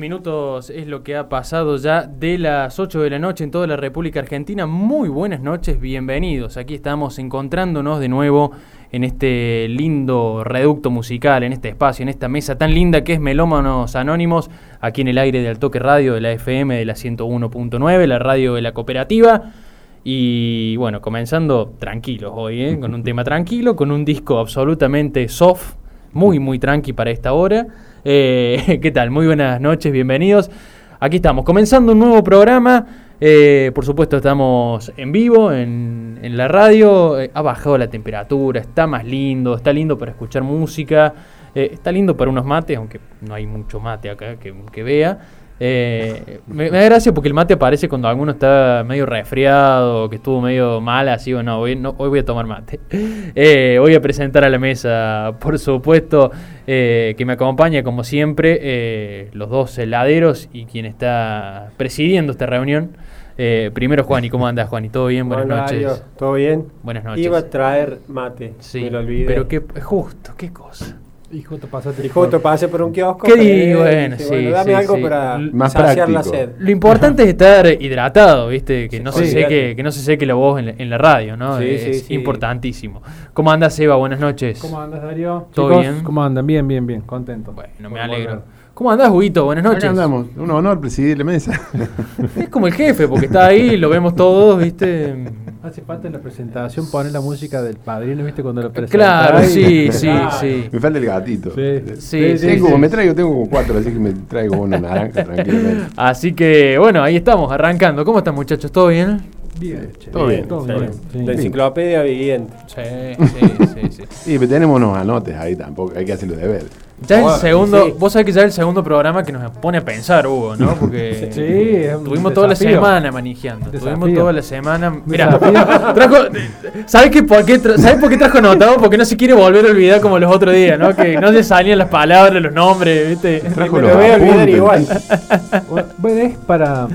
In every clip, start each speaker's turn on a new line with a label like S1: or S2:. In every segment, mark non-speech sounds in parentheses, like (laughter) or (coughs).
S1: Minutos es lo que ha pasado ya de las 8 de la noche en toda la República Argentina. Muy buenas noches, bienvenidos. Aquí estamos encontrándonos de nuevo en este lindo reducto musical, en este espacio, en esta mesa tan linda que es Melómanos Anónimos, aquí en el aire de Altoque Radio de la FM de la 101.9, la radio de la cooperativa. Y bueno, comenzando tranquilos hoy, ¿eh? con un (laughs) tema tranquilo, con un disco absolutamente soft, muy, muy tranqui para esta hora. Eh, (laughs) ¿Qué tal? Muy buenas noches, bienvenidos. Aquí estamos, comenzando un nuevo programa. Eh, por supuesto, estamos en vivo, en, la radio. Eh, ha bajado la temperatura, está más lindo, está lindo para escuchar música. eh, está lindo para unos mates, aunque no hay mucho mate acá que vea. Eh, me, me da gracia porque el mate aparece cuando alguno está medio resfriado, que estuvo medio mal, así o no, hoy, no, hoy voy a tomar mate. (laughs) Eh, voy a presentar a la mesa, por supuesto, eh, que me acompaña como siempre, eh, los dos heladeros y quien está presidiendo esta reunión. Primero Juan, ¿y cómo andas Juan? ¿Y todo bien? Buenas
S2: Hola,
S1: noches.
S2: ¿Todo bien?
S1: Buenas noches.
S2: Iba a traer mate,
S1: Sí,
S2: me lo olvidé.
S1: pero qué, justo, qué cosa.
S3: Y justo pasaste
S2: Y justo pasé por un kiosco.
S1: ¿Qué Bueno, sí,
S2: dame
S1: sí,
S2: algo
S1: sí.
S2: para
S4: Más
S2: saciar la
S4: práctico.
S2: sed.
S1: Lo importante es estar hidratado, ¿viste? Que no, se seque, que no se seque la voz en la, en la radio, ¿no?
S2: Sí,
S1: es
S2: sí, sí.
S1: importantísimo. ¿Cómo andas, Eva? Buenas noches.
S3: ¿Cómo andas, Darío?
S1: ¿Todo
S3: Chicos,
S1: bien?
S3: ¿Cómo andan? Bien, bien, bien. Contento.
S1: Bueno, me alegro.
S3: volver.
S1: ¿Cómo andás, Huguito? Buenas noches.
S4: Acá andamos. Un honor presidir la mesa.
S1: Es como el jefe, porque está ahí, lo vemos todos, ¿viste? (laughs)
S3: Hace falta en la presentación poner la música del padrino, ¿viste? Cuando lo presenta.
S1: Claro, sí, sí, sí.
S4: Me falta el gatito.
S3: Sí.
S1: Sí, sí,
S4: tengo,
S1: sí.
S4: Me traigo, tengo como cuatro, así que me traigo una naranja tranquilamente. (laughs)
S1: Así que, bueno, ahí estamos, arrancando. ¿Cómo están, muchachos? ¿Todo bien?
S3: Bien, che.
S4: Todo bien,
S3: Todo bien. sí.
S2: La enciclopedia viviente.
S1: Sí, sí, sí, sí. (laughs)
S4: Sí, pero tenemos unos anotes ahí tampoco, hay que hacerlo de ver.
S1: Ya es el segundo,
S2: sí.
S1: vos sabés que ya es el segundo programa que nos pone a pensar, Hugo, ¿no? (laughs) Porque
S3: Sí,
S1: Tuvimos toda la semana manejando. Tuvimos toda la semana. Mira, trajo. ¿Sabes qué, por qué, tra- ¿sabés por qué trajo anotado? Porque no se quiere volver a olvidar como los otros días, ¿no? Que no se salían las palabras, los nombres, ¿viste?
S4: Trajo
S2: Me
S4: los
S2: lo voy a olvidar
S4: apuntes.
S2: igual. (laughs)
S3: Bueno, es para.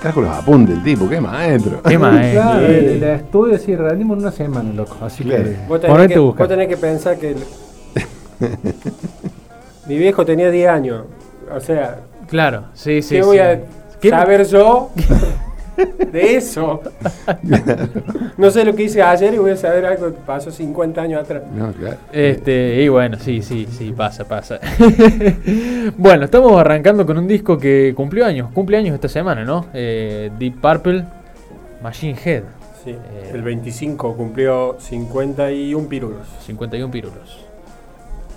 S4: Trajo los apuntes el tipo, qué maestro.
S1: Qué (laughs) maestro.
S3: Claro,
S2: Sí.
S3: el, el estudio sí, rendimos en una semana, loco. Así
S4: Claro.
S3: que.
S2: Vos tenés, que, vos tenés que pensar que... (laughs) Mi viejo tenía 10 años. O sea,
S1: Claro, sí, sí.
S2: ¿qué
S1: sí.
S2: voy a
S1: ¿Qué-
S2: saber yo (laughs) de eso? no sé lo que hice ayer y voy a saber algo que pasó 50 años atrás.
S4: No, claro.
S1: Este, y bueno, sí, sí, sí, pasa, pasa. (laughs) bueno, estamos arrancando con un disco que cumplió años, cumple años esta semana, ¿no? Eh, Deep Purple, Machine Head,
S2: Sí,
S1: Eh.
S2: el 25 cumplió 51 pirulos.
S1: 51 pirulos.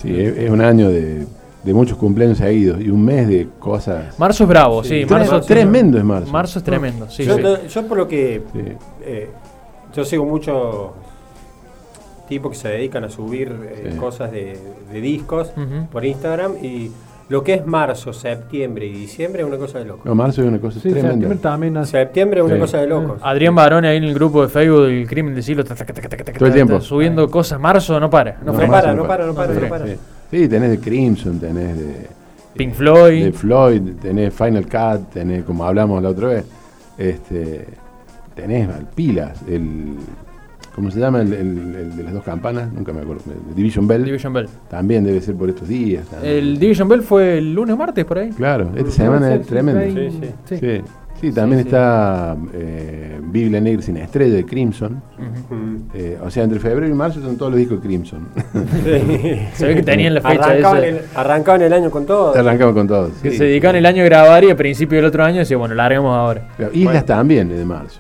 S4: Sí, es, es un año de, de muchos cumpleaños seguidos y un mes de cosas.
S1: Marzo es bravo, sí,
S2: Sí,
S1: marzo,
S4: Tre- tremendo es marzo.
S1: Marzo es tremendo, sí,
S2: yo,
S1: sí.
S2: yo por lo que
S4: Sí.
S2: eh, yo sigo muchos tipos que se dedican a subir eh,
S4: Sí.
S2: cosas de, de discos por Instagram y lo que es marzo, septiembre y diciembre es una cosa de locos.
S4: No, marzo es una cosa
S3: Sí,
S4: tremenda.
S3: septiembre también hace.
S2: Septiembre es una
S4: Sí.
S2: cosa de locos.
S1: Adrián Barone ahí en el grupo de Facebook del crimen del siglo.
S4: Todo el tiempo.
S1: Subiendo cosas. Marzo no para. No,
S2: para,
S4: marzo
S2: no para, no para,
S1: no
S2: no para.
S4: Sí, Sí, tenés de Crimson, tenés de.
S1: Pink Floyd.
S4: De Floyd, tenés Final Cut, tenés, como hablamos la otra vez, este, tenés pilas, el. ¿Cómo se llama? El, el- el de las dos campanas, nunca me acuerdo. Division Bell.
S1: Division Bell.
S4: También debe ser por estos días. también.
S1: El Division Bell fue el lunes o martes por ahí.
S4: Claro, esta semana es tremendo.
S2: Sí, sí.
S3: Sí.
S4: Sí, sí, también
S1: Sí, sí.
S4: está eh, Biblia Negra sin estrella de Crimson. Eh, o sea, entre febrero y marzo son todos los discos de Crimson. (laughs)
S1: Se ve que tenían la fecha
S2: Arrancaban
S1: esa.
S2: el, arrancaban el año con todo.
S4: Arrancamos con todos.
S1: Que
S4: sí.
S1: se dedicaban el año a grabar y a principio del otro año decía, bueno, larguemos ahora.
S4: Islas
S2: Bueno.
S4: también es de marzo.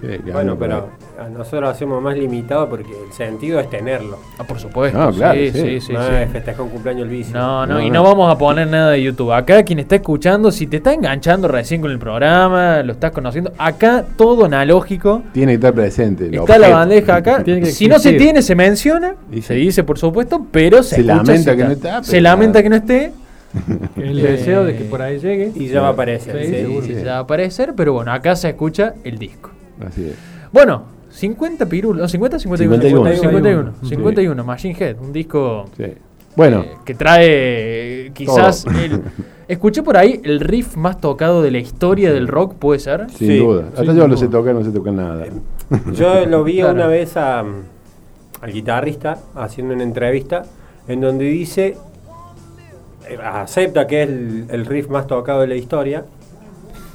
S4: Sí,
S2: Bueno, pero a nosotros hacemos más limitado porque el sentido es tenerlo.
S1: Ah, por supuesto.
S4: No, claro,
S1: sí,
S4: sí.
S1: sí, sí,
S2: no
S1: sí.
S2: es festejar un cumpleaños el bici.
S1: No, no,
S4: No,
S1: y
S4: no.
S1: no vamos a poner nada de YouTube. Acá quien está escuchando, si te está enganchando recién con el programa, lo estás conociendo, acá todo analógico.
S4: Tiene que estar presente.
S1: Está la
S4: objeto.
S1: bandeja acá. (laughs)
S3: Tiene que
S1: Si no se tiene, se menciona.
S4: Y
S1: se dice, por supuesto, pero se,
S4: Se
S1: escucha
S4: lamenta que no está,
S1: Se lamenta que no esté. (laughs)
S3: El
S1: Eh,
S3: deseo de que por ahí llegue.
S2: Y ya va a aparecer.
S3: Sí,
S2: sí.
S1: Sí, ya va a aparecer, pero bueno, acá se escucha el disco.
S4: Así es.
S1: Bueno, 50 pirulos, no, 50, 51.
S4: 51.
S1: 51,
S4: Sí.
S1: 51, Machine Head, un disco
S4: Sí. Bueno,
S1: eh, que trae eh, quizás
S4: Todo.
S1: el, (laughs) escuché por ahí el riff más tocado de la historia del rock, puede ser.
S4: sin
S2: sí,
S4: duda. Hasta yo lo
S3: duda.
S4: sé tocar, no sé tocar nada.
S2: Yo lo vi
S1: Claro.
S2: una vez a, al guitarrista haciendo una entrevista en donde dice, eh, acepta que es el, el riff más tocado de la historia,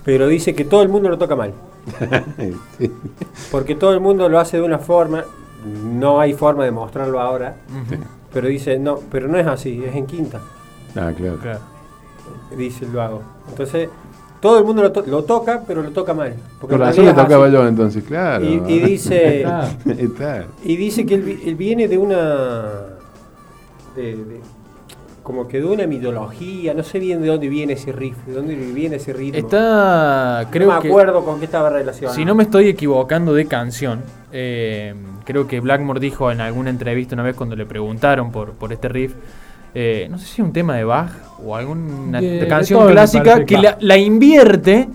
S2: pero dice que todo el mundo lo toca mal. (laughs)
S4: Sí.
S2: Porque todo el mundo lo hace de una forma, no hay forma de mostrarlo ahora, pero dice, no, pero no es así, es en quinta,
S4: Ah, claro.
S1: claro.
S2: Dice el vago. Entonces, todo el mundo lo, to- lo toca, pero lo toca mal. Porque
S4: Por razón lo
S2: es
S4: tocaba yo entonces, claro.
S2: Y, y dice... (laughs)
S4: Está.
S2: Y dice que él, vi- él viene de una. De, de- como que de una mitología, no sé bien de dónde viene ese riff, de dónde viene ese ritmo.
S1: Está, creo
S2: no me
S1: que,
S2: acuerdo con qué estaba relacionado.
S1: si no me estoy equivocando de canción, eh, creo que Blackmore dijo en alguna entrevista una vez cuando le preguntaron por, por este riff, eh, no sé si es un tema de Bach o alguna
S3: De- de
S1: canción clásica que la, la invierte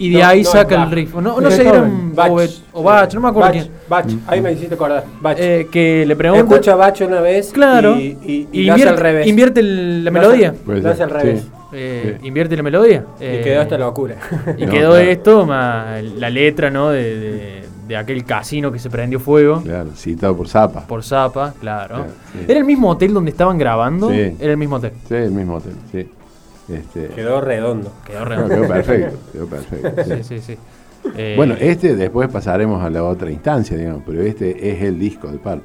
S1: y de
S2: No,
S1: ahí
S2: no
S1: saca el riff. O no, no sé, era un-
S2: Bach.
S1: o, o Bach, no me acuerdo
S2: Bach,
S1: quién.
S2: Bach, ahí me hiciste acordar. Bach.
S1: Eh, que le pregunta.
S2: Escucha Bach una vez
S1: Claro.
S2: y, y, y
S1: y
S2: lo hace
S1: invierte,
S2: al revés.
S1: invierte el- la
S2: Lo hace-
S1: melodía.
S2: Lo hace al revés.
S4: sí.
S1: Eh,
S4: Sí.
S1: Invierte la melodía.
S2: Y
S1: Eh,
S2: quedó esta locura.
S1: Y
S4: No,
S1: quedó
S4: claro.
S1: esto más la letra, ¿no? De, de- de aquel casino que se prendió fuego
S4: Claro, citado por Zapa.
S1: por Zapa, claro.
S4: Claro, sí.
S1: ¿Era el mismo hotel donde estaban grabando?
S4: Sí.
S1: Era el mismo hotel.
S4: Sí, el mismo hotel, sí. Este,
S2: Quedó redondo.
S1: Quedó
S4: no, (laughs)
S1: redondo.
S4: quedó perfecto, quedó perfecto. sí.
S1: Sí, sí, sí. Eh,
S4: Bueno, este después pasaremos a la otra instancia, digamos, pero este es el disco de Pulp.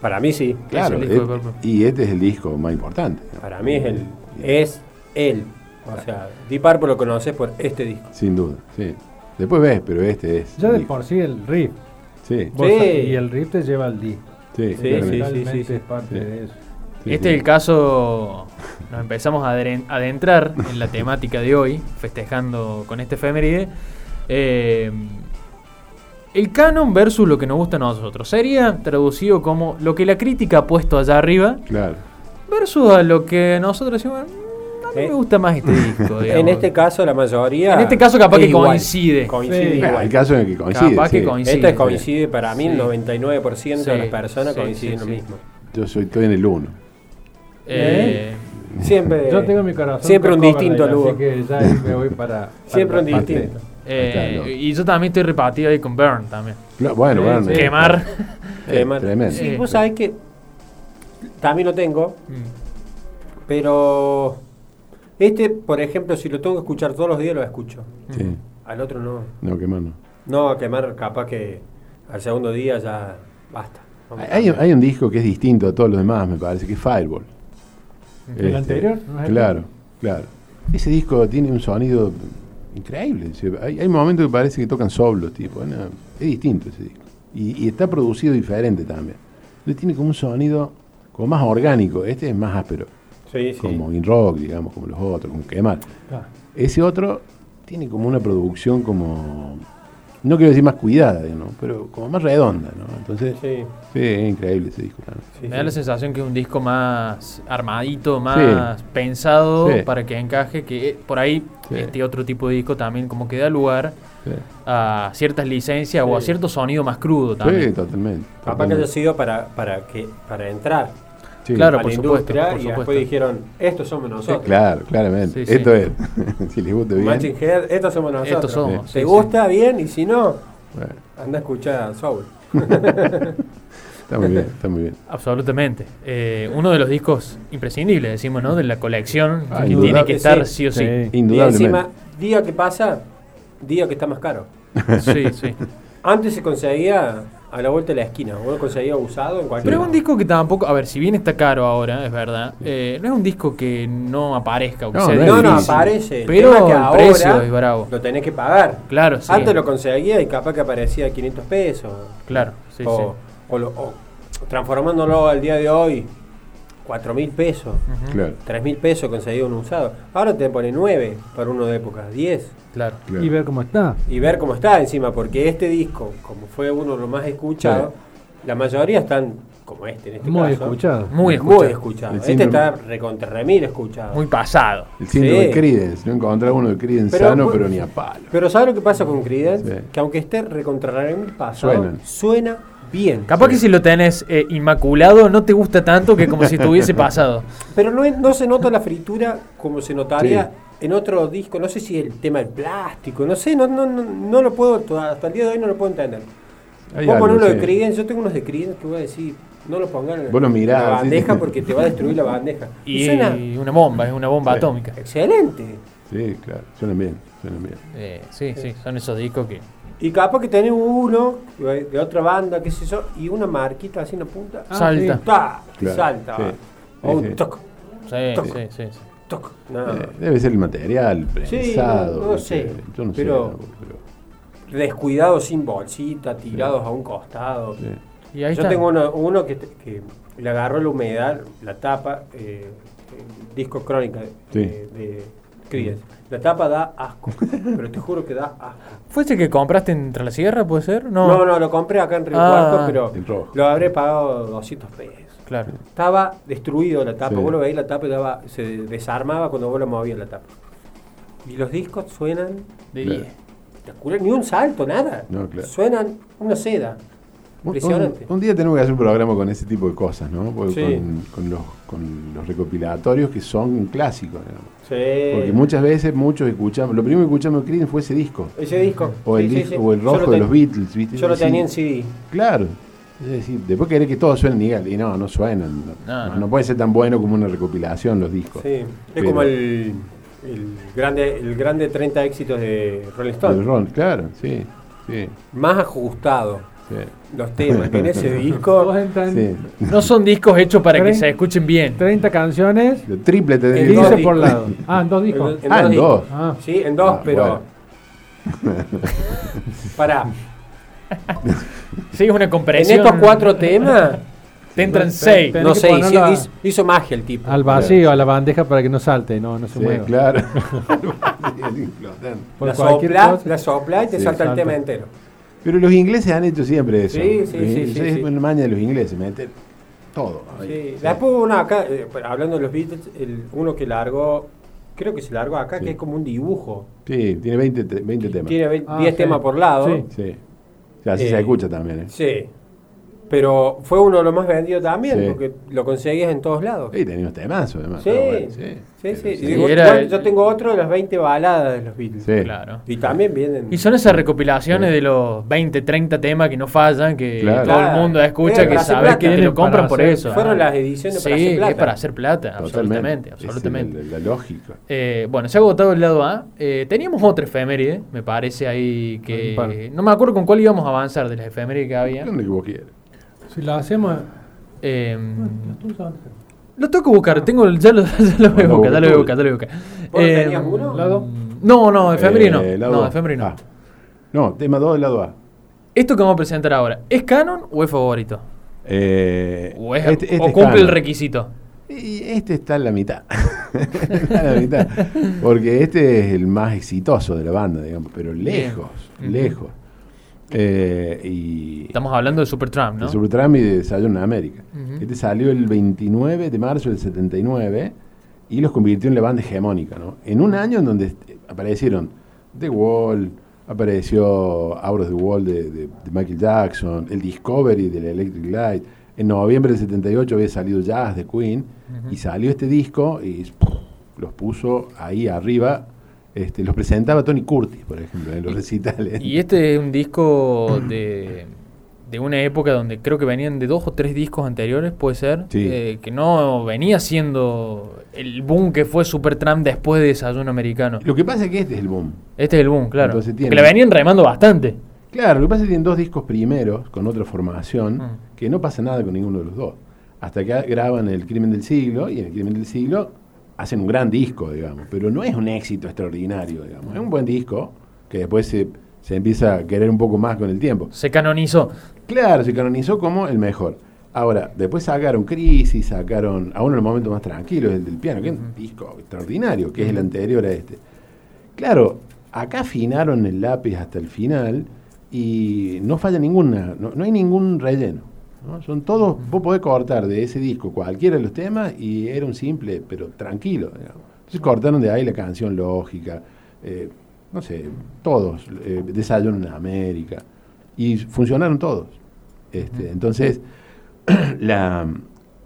S2: Para mí sí.
S4: Claro,
S1: el disco de
S4: es-
S1: Pulp.
S4: y este es el disco más importante.
S2: Para mí es el. Es él. O sea, Deep Purple lo conoces por este disco.
S4: Sin duda, sí. Después ves, pero este es.
S3: ya de por sí el riff.
S4: Sí,
S3: Y el riff te lleva al disco.
S4: sí,
S2: Sí, sí,
S3: es parte
S4: Sí.
S3: de eso.
S4: Sí,
S1: este
S4: sí.
S1: es el caso, nos empezamos a adentrar en la temática de hoy, festejando con este efeméride. Eh, el canon versus lo que nos gusta a nosotros. Sería traducido como lo que la crítica ha puesto allá arriba
S4: Claro.
S1: versus a lo que nosotros decimos, "Mm, a mí
S2: Eh,
S1: me gusta más este disco.
S2: En
S1: digamos".
S2: este caso, la mayoría.
S1: En este caso capaz
S2: es
S1: que
S2: igual.
S1: coincide.
S2: Coincide
S3: Sí.
S2: igual.
S4: Hay casos en el que coincide.
S1: Capaz que
S4: sí.
S1: coincide.
S2: Este coincide para mí, el
S1: Sí.
S2: 99% de
S1: Sí,
S2: las personas
S1: sí,
S2: coinciden
S1: sí,
S2: lo
S1: sí.
S2: mismo.
S4: Yo soy, estoy en el 1.
S1: Eh,
S2: Siempre.
S3: Yo tengo mi corazón.
S2: Siempre un distinto Lugo.
S3: Así que ya me voy para. (laughs) para
S2: Siempre un
S3: parte-
S2: distinto.
S1: eh,
S4: no.
S1: y yo también estoy repartido ahí con Burn también.
S4: Bueno,
S3: Sí,
S4: bueno.
S3: sí.
S4: eh,
S1: Quemar. (laughs)
S2: Quemar.
S4: Tremendo.
S2: Sí, vos sabés que también lo tengo,
S1: Mm,
S2: pero este, por ejemplo, si lo tengo que escuchar todos los días, lo escucho.
S4: Sí.
S2: Al otro no.
S4: No, quemar no.
S2: No, a quemar capaz que al segundo día ya basta.
S4: Hay, un disco que es distinto a todos los demás, me parece, que es Fireball.
S3: ¿El
S4: Este,
S3: anterior? ¿No es el
S4: Claro, claro. Ese disco tiene un sonido increíble. Hay, hay momentos que parece que tocan solos, tipo. no, es distinto ese disco. Y, y está producido diferente también. Entonces tiene como un sonido como más orgánico. Este es más áspero,
S2: Sí, sí.
S4: como in rock, digamos, como los otros, como quemar.
S3: Ah,
S4: Ese otro tiene como una producción como, no quiero decir más cuidada, ¿no? pero como más redonda, ¿no? Entonces, sí,
S2: Sí,
S4: es increíble ese disco también.
S2: sí,
S1: Me
S2: sí.
S1: da la sensación que es un disco más armadito, más pensado
S4: Sí.
S1: para que encaje, que por ahí
S4: Sí.
S1: este otro tipo de disco también como que da lugar
S4: Sí,
S1: a ciertas licencias o a cierto sonido más crudo
S4: Sí,
S1: también.
S4: totalmente.
S2: Capaz que haya
S4: totalmente.
S2: sido para, para, que, para entrar
S4: Sí.
S1: Claro,
S2: a
S1: por
S2: la
S1: supuesto,
S2: industria
S1: por
S2: y
S1: supuesto.
S2: después dijeron, estos somos nosotros.
S4: Claro, claramente.
S1: Sí, sí.
S4: Esto es. (laughs) si les gusta bien.
S2: Matching Head, estos somos nosotros.
S1: Estos somos.
S2: ¿Te
S1: sí,
S2: gusta bien? Y si no,
S4: Bueno,
S2: anda a escuchar Soul. (laughs)
S4: está muy bien, está muy bien.
S1: Absolutamente. Eh, uno de los discos imprescindibles, decimos, ¿no? De la colección
S4: Ah,
S1: que tiene que estar
S2: sí,
S1: sí o sí.
S3: sí.
S2: Y
S4: Indudablemente.
S2: encima, día que pasa, día que está más caro.
S1: Sí, sí.
S2: Antes se conseguía a la vuelta de la esquina. Vos lo conseguías usado en cualquier
S1: Pero es un disco que tampoco, a ver, si bien está caro ahora, es verdad, eh, no es un disco que no aparezca. o que
S4: No,
S1: sea
S4: no
S2: No, aparece.
S1: Pero
S2: que
S1: el
S2: ahora
S1: precio es bravo.
S2: Lo tenés que pagar.
S1: Claro, sí.
S2: Antes lo conseguía y capaz que aparecía a 500 pesos.
S1: Claro, sí,
S2: o,
S1: sí.
S2: o lo- o transformándolo al día de hoy, 4 mil pesos.
S4: Claro,
S2: 3 mil pesos conseguido un usado. Ahora te pone 9 para uno de época, 10.
S1: Claro.
S4: claro.
S3: Y ver cómo está.
S2: Y ver cómo está encima, porque este disco, como fue uno de los más escuchados, la mayoría están como este en este
S3: Muy
S2: caso.
S3: escuchado.
S1: Muy
S2: Muy
S1: escuchado.
S2: escuchado.
S4: El
S2: Este
S4: síndrome-
S2: está recontra remil escuchado.
S1: Muy pasado.
S4: El síndrome
S2: Sí.
S4: de Creedence. No encontrar uno de Creedence
S2: Pero,
S4: sano,
S2: pues,
S4: pero ni a palo.
S2: Pero ¿sabes lo que pasa con Creedence?
S4: Sí.
S2: Que aunque esté recontra remil pasado,
S4: Suenan.
S2: suena bien.
S1: Capaz que si lo tenés eh, inmaculado no te gusta tanto que como si estuviese (laughs) pasado.
S2: Pero no, no se nota la fritura como se notaría en otro disco. No sé si el tema del plástico, no sé, no, no, no, no lo puedo, hasta el día de hoy no lo puedo entender.
S4: Hay
S2: Vos
S4: algo,
S2: ponés uno de. Creedence, yo tengo unos de Creedence que voy a decir, no lo pongan en la bandeja
S4: sí. (laughs)
S2: porque te va a destruir la bandeja. Y,
S1: Y
S2: suena
S1: una bomba, es una bomba
S4: Sí.
S1: atómica.
S2: excelente.
S4: Sí, claro. Suenan bien, suenan bien.
S1: Eh, sí, sí, son esos discos que...
S2: Y capaz que tenés uno de otra banda, qué sé yo, y una marquita así en la punta.
S3: Ah,
S1: Salta.
S4: Claro,
S2: salta.
S4: sí.
S2: O un
S4: Sí, sí.
S2: toc,
S1: Sí,
S2: Toc.
S1: sí, sí, sí.
S2: toc. No.
S4: Eh, debe ser el material, prensado.
S2: no, no sé,
S4: Yo no
S2: pero-
S4: sé. pero-
S2: Descuidados sin bolsita, tirados a un costado.
S4: sí.
S1: Y ahí
S2: Yo
S1: está.
S2: tengo uno, uno que, que le agarró la humedad, la tapa, eh, disco crónica de,
S4: Sí.
S2: de Creedence. La tapa da asco, (laughs) pero te juro que da asco.
S1: ¿Fue ese que compraste en Tras la Sierra, puede ser? No,
S2: No, no, lo compré acá en Río
S1: Ah.
S2: Cuarto, pero lo habré pagado 200 pesos.
S1: Claro.
S2: Estaba destruido la tapa,
S4: Sí.
S2: vos lo veis la tapa y daba- se desarmaba cuando vos lo movías la tapa. Y los discos suenan
S1: De
S4: Claro.
S1: 10.
S2: espectacular, ni un salto, nada.
S4: No, claro.
S2: Suenan una seda.
S4: Un-
S2: Impresionante.
S4: Un, un día tenemos que hacer un programa con ese tipo de cosas, ¿no?
S2: Sí.
S4: con, con los, con los recopilatorios que son clásicos, digamos.
S2: Sí.
S4: Porque muchas veces muchos escuchamos, lo primero que escuchamos de Creedence fue ese disco.
S2: Ese disco.
S4: O el,
S2: sí,
S4: disco-
S2: sí.
S4: o el
S2: lo
S4: rojo de
S2: ten-
S4: los Beatles, ¿viste?
S2: Yo lo
S4: Sí,
S2: tenía en CD.
S4: Claro. Es decir, después querés que todos suenen igual. Y no, no suenan. No,
S1: No,
S4: no-
S1: no.
S4: puede ser tan bueno como una recopilación los discos.
S2: Sí. Es
S4: Pero-
S2: como el, el grande el grande 30 éxitos de Rolling Stone.
S4: Del Ron, claro, sí. Sí,
S2: Más ajustado los temas que en ese (laughs) disco.
S3: entran
S4: sí.
S1: No son discos hechos para que se escuchen bien.
S3: 30 canciones,
S4: El triple te
S2: En
S4: debe-
S2: dos
S3: 15
S2: discos.
S3: por lado. Ah, en dos discos.
S2: En
S4: Ah, en
S2: discos.
S4: dos.
S3: Ah.
S2: Sí, en dos,
S4: Ah,
S2: pero. (laughs) Pará.
S1: Sí, es una
S2: En
S1: compresión.
S2: estos cuatro temas,
S1: Te entran seis.
S2: no sé, hizo, hizo- magia el tipo.
S3: Al vacío, a la bandeja para que no salte, no, no se
S4: Sí,
S3: mueva.
S4: claro. (laughs)
S2: La sopla,
S3: cosa.
S2: la sopla y te
S4: Sí,
S2: salta el tema entero.
S4: Pero los ingleses han hecho siempre eso.
S2: Sí, sí,
S4: Los
S2: sí,
S4: ingleses-
S2: sí,
S4: es
S2: sí.
S4: una maña de los ingleses, meter todo. ahí.
S2: Sí. Después una acá, eh, hablando de los Beatles, el, uno que largó, creo que se largó acá,
S4: Sí.
S2: que es como un dibujo.
S4: Sí, tiene 20, te- 20 temas.
S2: Tiene 10
S3: Ah, sí.
S2: temas por lado.
S3: Sí.
S4: Sí. O sea, así
S2: Eh,
S4: se escucha también, ¿eh?
S2: Sí. Pero fue uno de los más vendidos también,
S4: Sí.
S2: porque lo conseguías en todos lados.
S4: Y tenía unos temazos, además.
S2: Sí,
S4: bueno,
S2: sí,
S4: sí.
S2: sí.
S1: Sí.
S2: digo,
S1: Era el-
S2: Yo tengo otro de las 20 baladas de los Beatles.
S4: Sí.
S1: Claro.
S2: Y también vienen.
S1: Y son esas recopilaciones de los 20, 30 temas que no fallan, que
S4: Claro.
S1: todo el mundo escucha,
S2: Eh,
S1: que
S2: para hacer
S1: sabes que te lo compran por
S3: hacer-
S1: eso.
S2: Fueron
S1: Ah.
S2: las ediciones para
S1: Sí,
S2: hacer plata.
S1: es para hacer plata, absolutamente.
S4: Esa es
S1: absolutamente.
S4: la, la lógica.
S1: Eh, bueno, se ha agotado el lado A. Eh, teníamos otra efeméride, me parece ahí que... No me acuerdo con cuál íbamos a avanzar de las efemérides que había.
S4: Donde que vos quieras.
S3: Si lo hacemos.
S1: Eh,
S3: sabes.
S1: lo tengo que buscar, tengo, el- ya, lo, (laughs) ya lo voy a buscar, ya lo voy a buscar, ya lo voy a buscar.
S2: ¿Vos
S1: Eh,
S2: tenías uno?
S3: ¿Lado?
S1: No, no, efeméride no.
S4: Eh,
S1: No, no.
S4: Ah. No, tema 2 del lado A.
S1: Esto que vamos a presentar ahora, ¿es canon o es favorito?
S4: Eh,
S1: ¿O, es-
S4: este- este
S1: o
S4: es
S1: cumple el requisito?
S4: Y este está en la mitad. (laughs) está en la mitad. Porque este es el más exitoso de la banda, digamos, pero lejos, lejos. Eh, y
S1: Estamos hablando de Supertramp, ¿no?
S4: de Supertramp y de Desayuno en América. Este salió el 29 de marzo del 79 y los convirtió en la banda hegemónica, ¿no? En un año en donde aparecieron The Wall, apareció Out of the Wall de, de- de Michael Jackson, el Discovery del Electric Light. En noviembre del 78 había salido Jazz de Queen y salió este disco y los puso ahí arriba. Este, los presentaba Tony Curtis, por ejemplo, en los recitales.
S1: Y este es un disco de, de una época donde creo que venían de dos o tres discos anteriores, puede ser,
S4: Sí.
S1: eh, que no venía siendo el boom que fue Supertramp después de Desayuno Americano.
S4: Lo que pasa es que este es el boom.
S1: Este es el boom, claro.
S4: Entonces tiene-
S1: Que le venían remando bastante.
S4: Claro, lo que pasa es que tienen dos discos primeros con otra formación,
S1: Mm.
S4: que no pasa nada con ninguno de los dos. Hasta que graban El Crimen del Siglo, y en El Crimen del Siglo hacen un gran disco, digamos, pero no es un éxito extraordinario, digamos. Es un buen disco que después se, se empieza a querer un poco más con el tiempo.
S1: Se canonizó.
S4: Claro, se canonizó como el mejor. Ahora, después sacaron Crisis, sacaron a uno de los momentos más tranquilos, el del piano, que es un disco extraordinario, que es el anterior a este. Claro, acá afinaron el lápiz hasta el final y no falla ninguna, no, no hay ningún relleno. ¿No? Son todos, vos podés cortar de ese disco cualquiera de los temas y era un simple, pero tranquilo. digamos. Entonces cortaron de ahí la canción lógica, eh, no sé, todos, eh, Desayuno en América, y funcionaron todos. Este, entonces, (clears throat) la,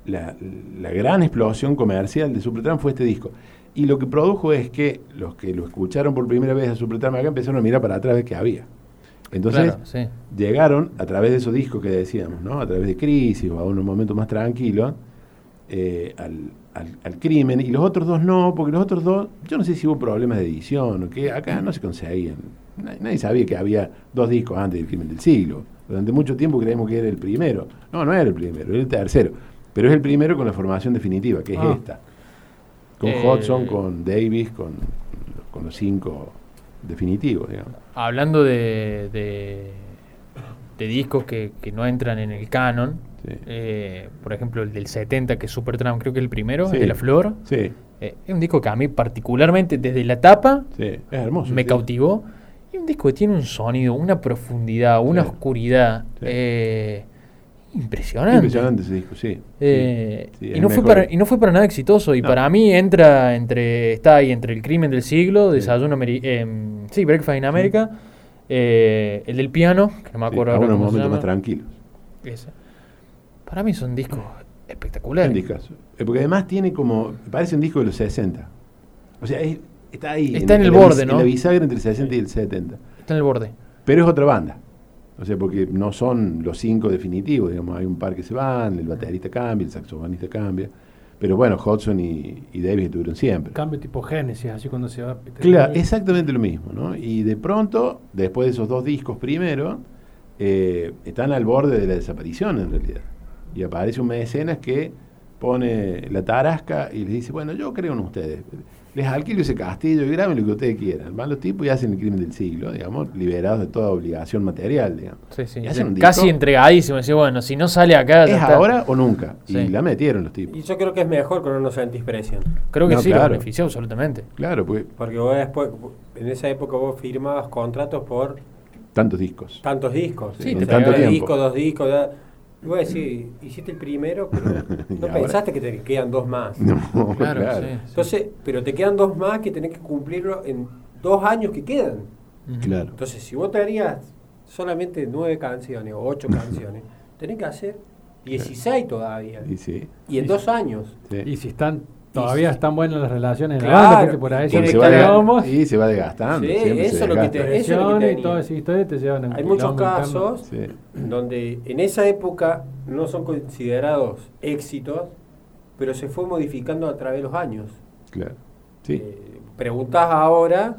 S4: la, la gran explosión comercial de Supertramp fue este disco. Y lo que produjo es que los que lo escucharon por primera vez a Supertramp acá empezaron a mirar para atrás de qué había. Entonces,
S1: Claro, sí.
S4: llegaron a través de esos discos que decíamos, ¿no? A través de Crisis o a unos momentos más tranquilos, eh, al, al- al crimen. Y los otros dos no, porque los otros dos, yo no sé si hubo problemas de edición o que acá no se conseguían. Nadie, nadie sabía que había dos discos antes del crimen del siglo. Durante mucho tiempo creímos que era el primero. No, no era el primero, era el tercero. Pero es el primero con la formación definitiva, que es
S3: Ah.
S4: esta. Con
S1: Eh,
S4: Hodgson, con Davis, con, con los cinco definitivos, digamos.
S1: Hablando de, de, de discos que, que no entran en el canon,
S4: Sí.
S1: eh, por ejemplo el del 70, que es Supertramp, creo que es el primero,
S4: Sí.
S1: el de La Flor.
S4: Sí,
S1: Eh, es un disco que a mí particularmente desde la tapa
S4: sí, es hermoso.
S1: me cautivó. Y un disco que tiene un sonido, una profundidad, una oscuridad eh, impresionante.
S4: Impresionante ese disco, sí.
S1: Eh,
S4: Sí, sí,
S1: y,
S4: el
S1: no fue para, y no fue para nada exitoso. Y
S4: No.
S1: para mí entra entre. Está ahí entre el crimen del siglo, Desayuno Ameri- em, Sí, Breakfast in America. eh, el del piano, que no me
S4: Sí,
S1: acuerdo ahora
S4: unos momentos más tranquilos.
S1: Ese. Para mí son discos
S4: Es
S1: espectaculares.
S4: un discazo. Eh, Porque además tiene como. Parece un disco de los 60. O sea, es- está ahí.
S1: Está en el
S4: la bis-
S1: borde, ¿no?
S4: En la bisagra entre el 60 y el 70.
S1: Está en el borde.
S4: Pero es otra banda. O sea, porque no son los cinco definitivos, digamos, hay un par que se van, el baterista cambia, el saxofonista cambia. Pero bueno, Hodgson y, y Davis estuvieron siempre.
S3: Cambio tipo Génesis, así cuando se va.
S4: Claro, exactamente lo mismo, ¿no? Y de pronto, después de esos dos discos primero, eh, están al borde de la desaparición en realidad. Y aparece un mecenas que pone la tarasca y les dice, bueno, yo creo en ustedes. Les alquilo ese castillo y graben lo que ustedes quieran. Van los tipos y hacen el crimen del siglo, digamos, liberados de toda obligación material, digamos.
S1: Sí, sí.
S4: Y hacen un
S1: Casi
S4: disco.
S1: entregadísimo. Decir, bueno, si no sale acá.
S4: ¿Es
S1: está.
S4: ahora o nunca?
S1: Sí.
S4: Y la metieron los tipos.
S2: Y yo creo que es mejor cuando no sentís presión.
S1: Creo que
S4: No,
S1: sí, lo
S4: claro.
S1: benefició absolutamente.
S4: Claro, porque
S2: Porque vos después, en esa época vos firmabas contratos por
S4: tantos discos.
S2: tantos discos.
S1: Sí,
S2: O
S1: te
S2: sea,
S4: tanto
S2: un
S4: tiempo.
S2: disco, dos discos. ya. Y vos decís, hiciste el primero, pero (laughs)
S4: Y
S2: no
S4: ahora-
S2: pensaste que te quedan dos más.
S4: No, (laughs)
S1: Claro,
S4: claro.
S1: sí, sí.
S2: Entonces, pero te quedan dos más que tenés que cumplirlo en dos años que quedan.
S4: Claro.
S2: Entonces, si vos tenías solamente nueve canciones o ocho (laughs) canciones, tenés que hacer 16 todavía.
S4: Y sí.
S2: Y en dos años.
S4: sí.
S3: Y si están todavía
S2: si-
S3: están buenas las relaciones en la
S2: Claro,
S3: banda, por ahí se
S4: se va, y se va desgastando.
S2: Sí, eso lo que
S4: desgasta.
S2: te- eso es lo que
S3: presiones y
S2: tenía.
S3: todas esas historias te llevan a
S2: Hay muchos casos
S4: Sí.
S2: donde en esa época no son considerados éxitos, pero se fue modificando a través de los años.
S4: Claro. Sí.
S2: Eh, preguntás ahora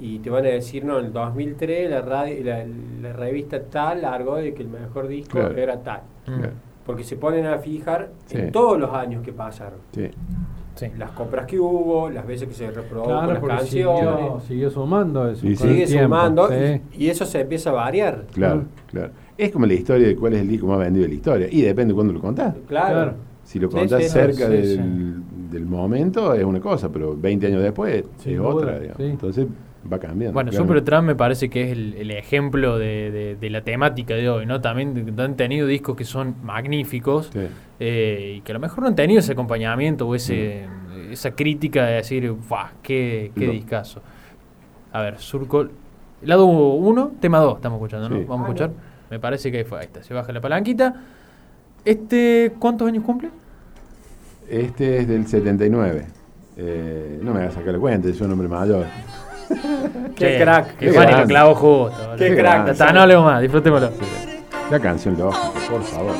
S2: y te van a decir, no, en el 2003 la, radio, la, la revista tal largó de que el mejor disco
S4: Claro.
S2: era tal.
S4: Claro.
S2: Porque se ponen a fijar
S4: Sí.
S2: en todos los años que pasaron.
S4: Sí.
S1: Sí.
S2: Las compras que hubo, las veces que se reprodujo
S3: Claro,
S2: las canciones.
S3: siguió, siguió sumando eso.
S4: Y
S2: Sigue
S3: tiempo,
S2: sumando
S3: sí.
S2: y, y eso se empieza a variar.
S4: Claro,
S3: Mm.
S4: claro. Es como la historia de cuál es el disco más vendido de la historia. Y depende de cuándo lo contás.
S2: Claro.
S3: Claro.
S4: Si lo contás
S2: sí,
S4: cerca
S1: sí,
S4: del,
S1: sí.
S4: del momento es una cosa, pero 20 años después es otra. digamos.
S3: sí.
S4: Entonces va cambiando.
S1: Bueno,
S4: claramente.
S1: Supertramp me parece que es el, el ejemplo de, de- de la temática de hoy, ¿no? También han tenido discos que son magníficos
S4: Sí.
S1: eh, y que a lo mejor no han tenido ese acompañamiento o ese, esa crítica de decir, ¡guau! ¡Qué, qué
S4: No.
S1: discazo! A ver, Surco. Lado 1, tema 2, estamos escuchando, ¿no?
S4: Sí.
S1: Vamos a escuchar. Me parece que ahí fue, ahí está, se baja la palanquita. Este, ¿cuántos años cumple?
S4: Este es del 79. Eh, no me hagas sacar la cuenta, soy un hombre mayor.
S2: Qué crack.
S1: Qué
S4: Qué
S1: Juan y lo
S4: grande.
S1: clavo justo.
S2: Qué crack.
S1: Ya está, no hablemos más, disfrutémoslo.
S4: La canción lógica, por favor.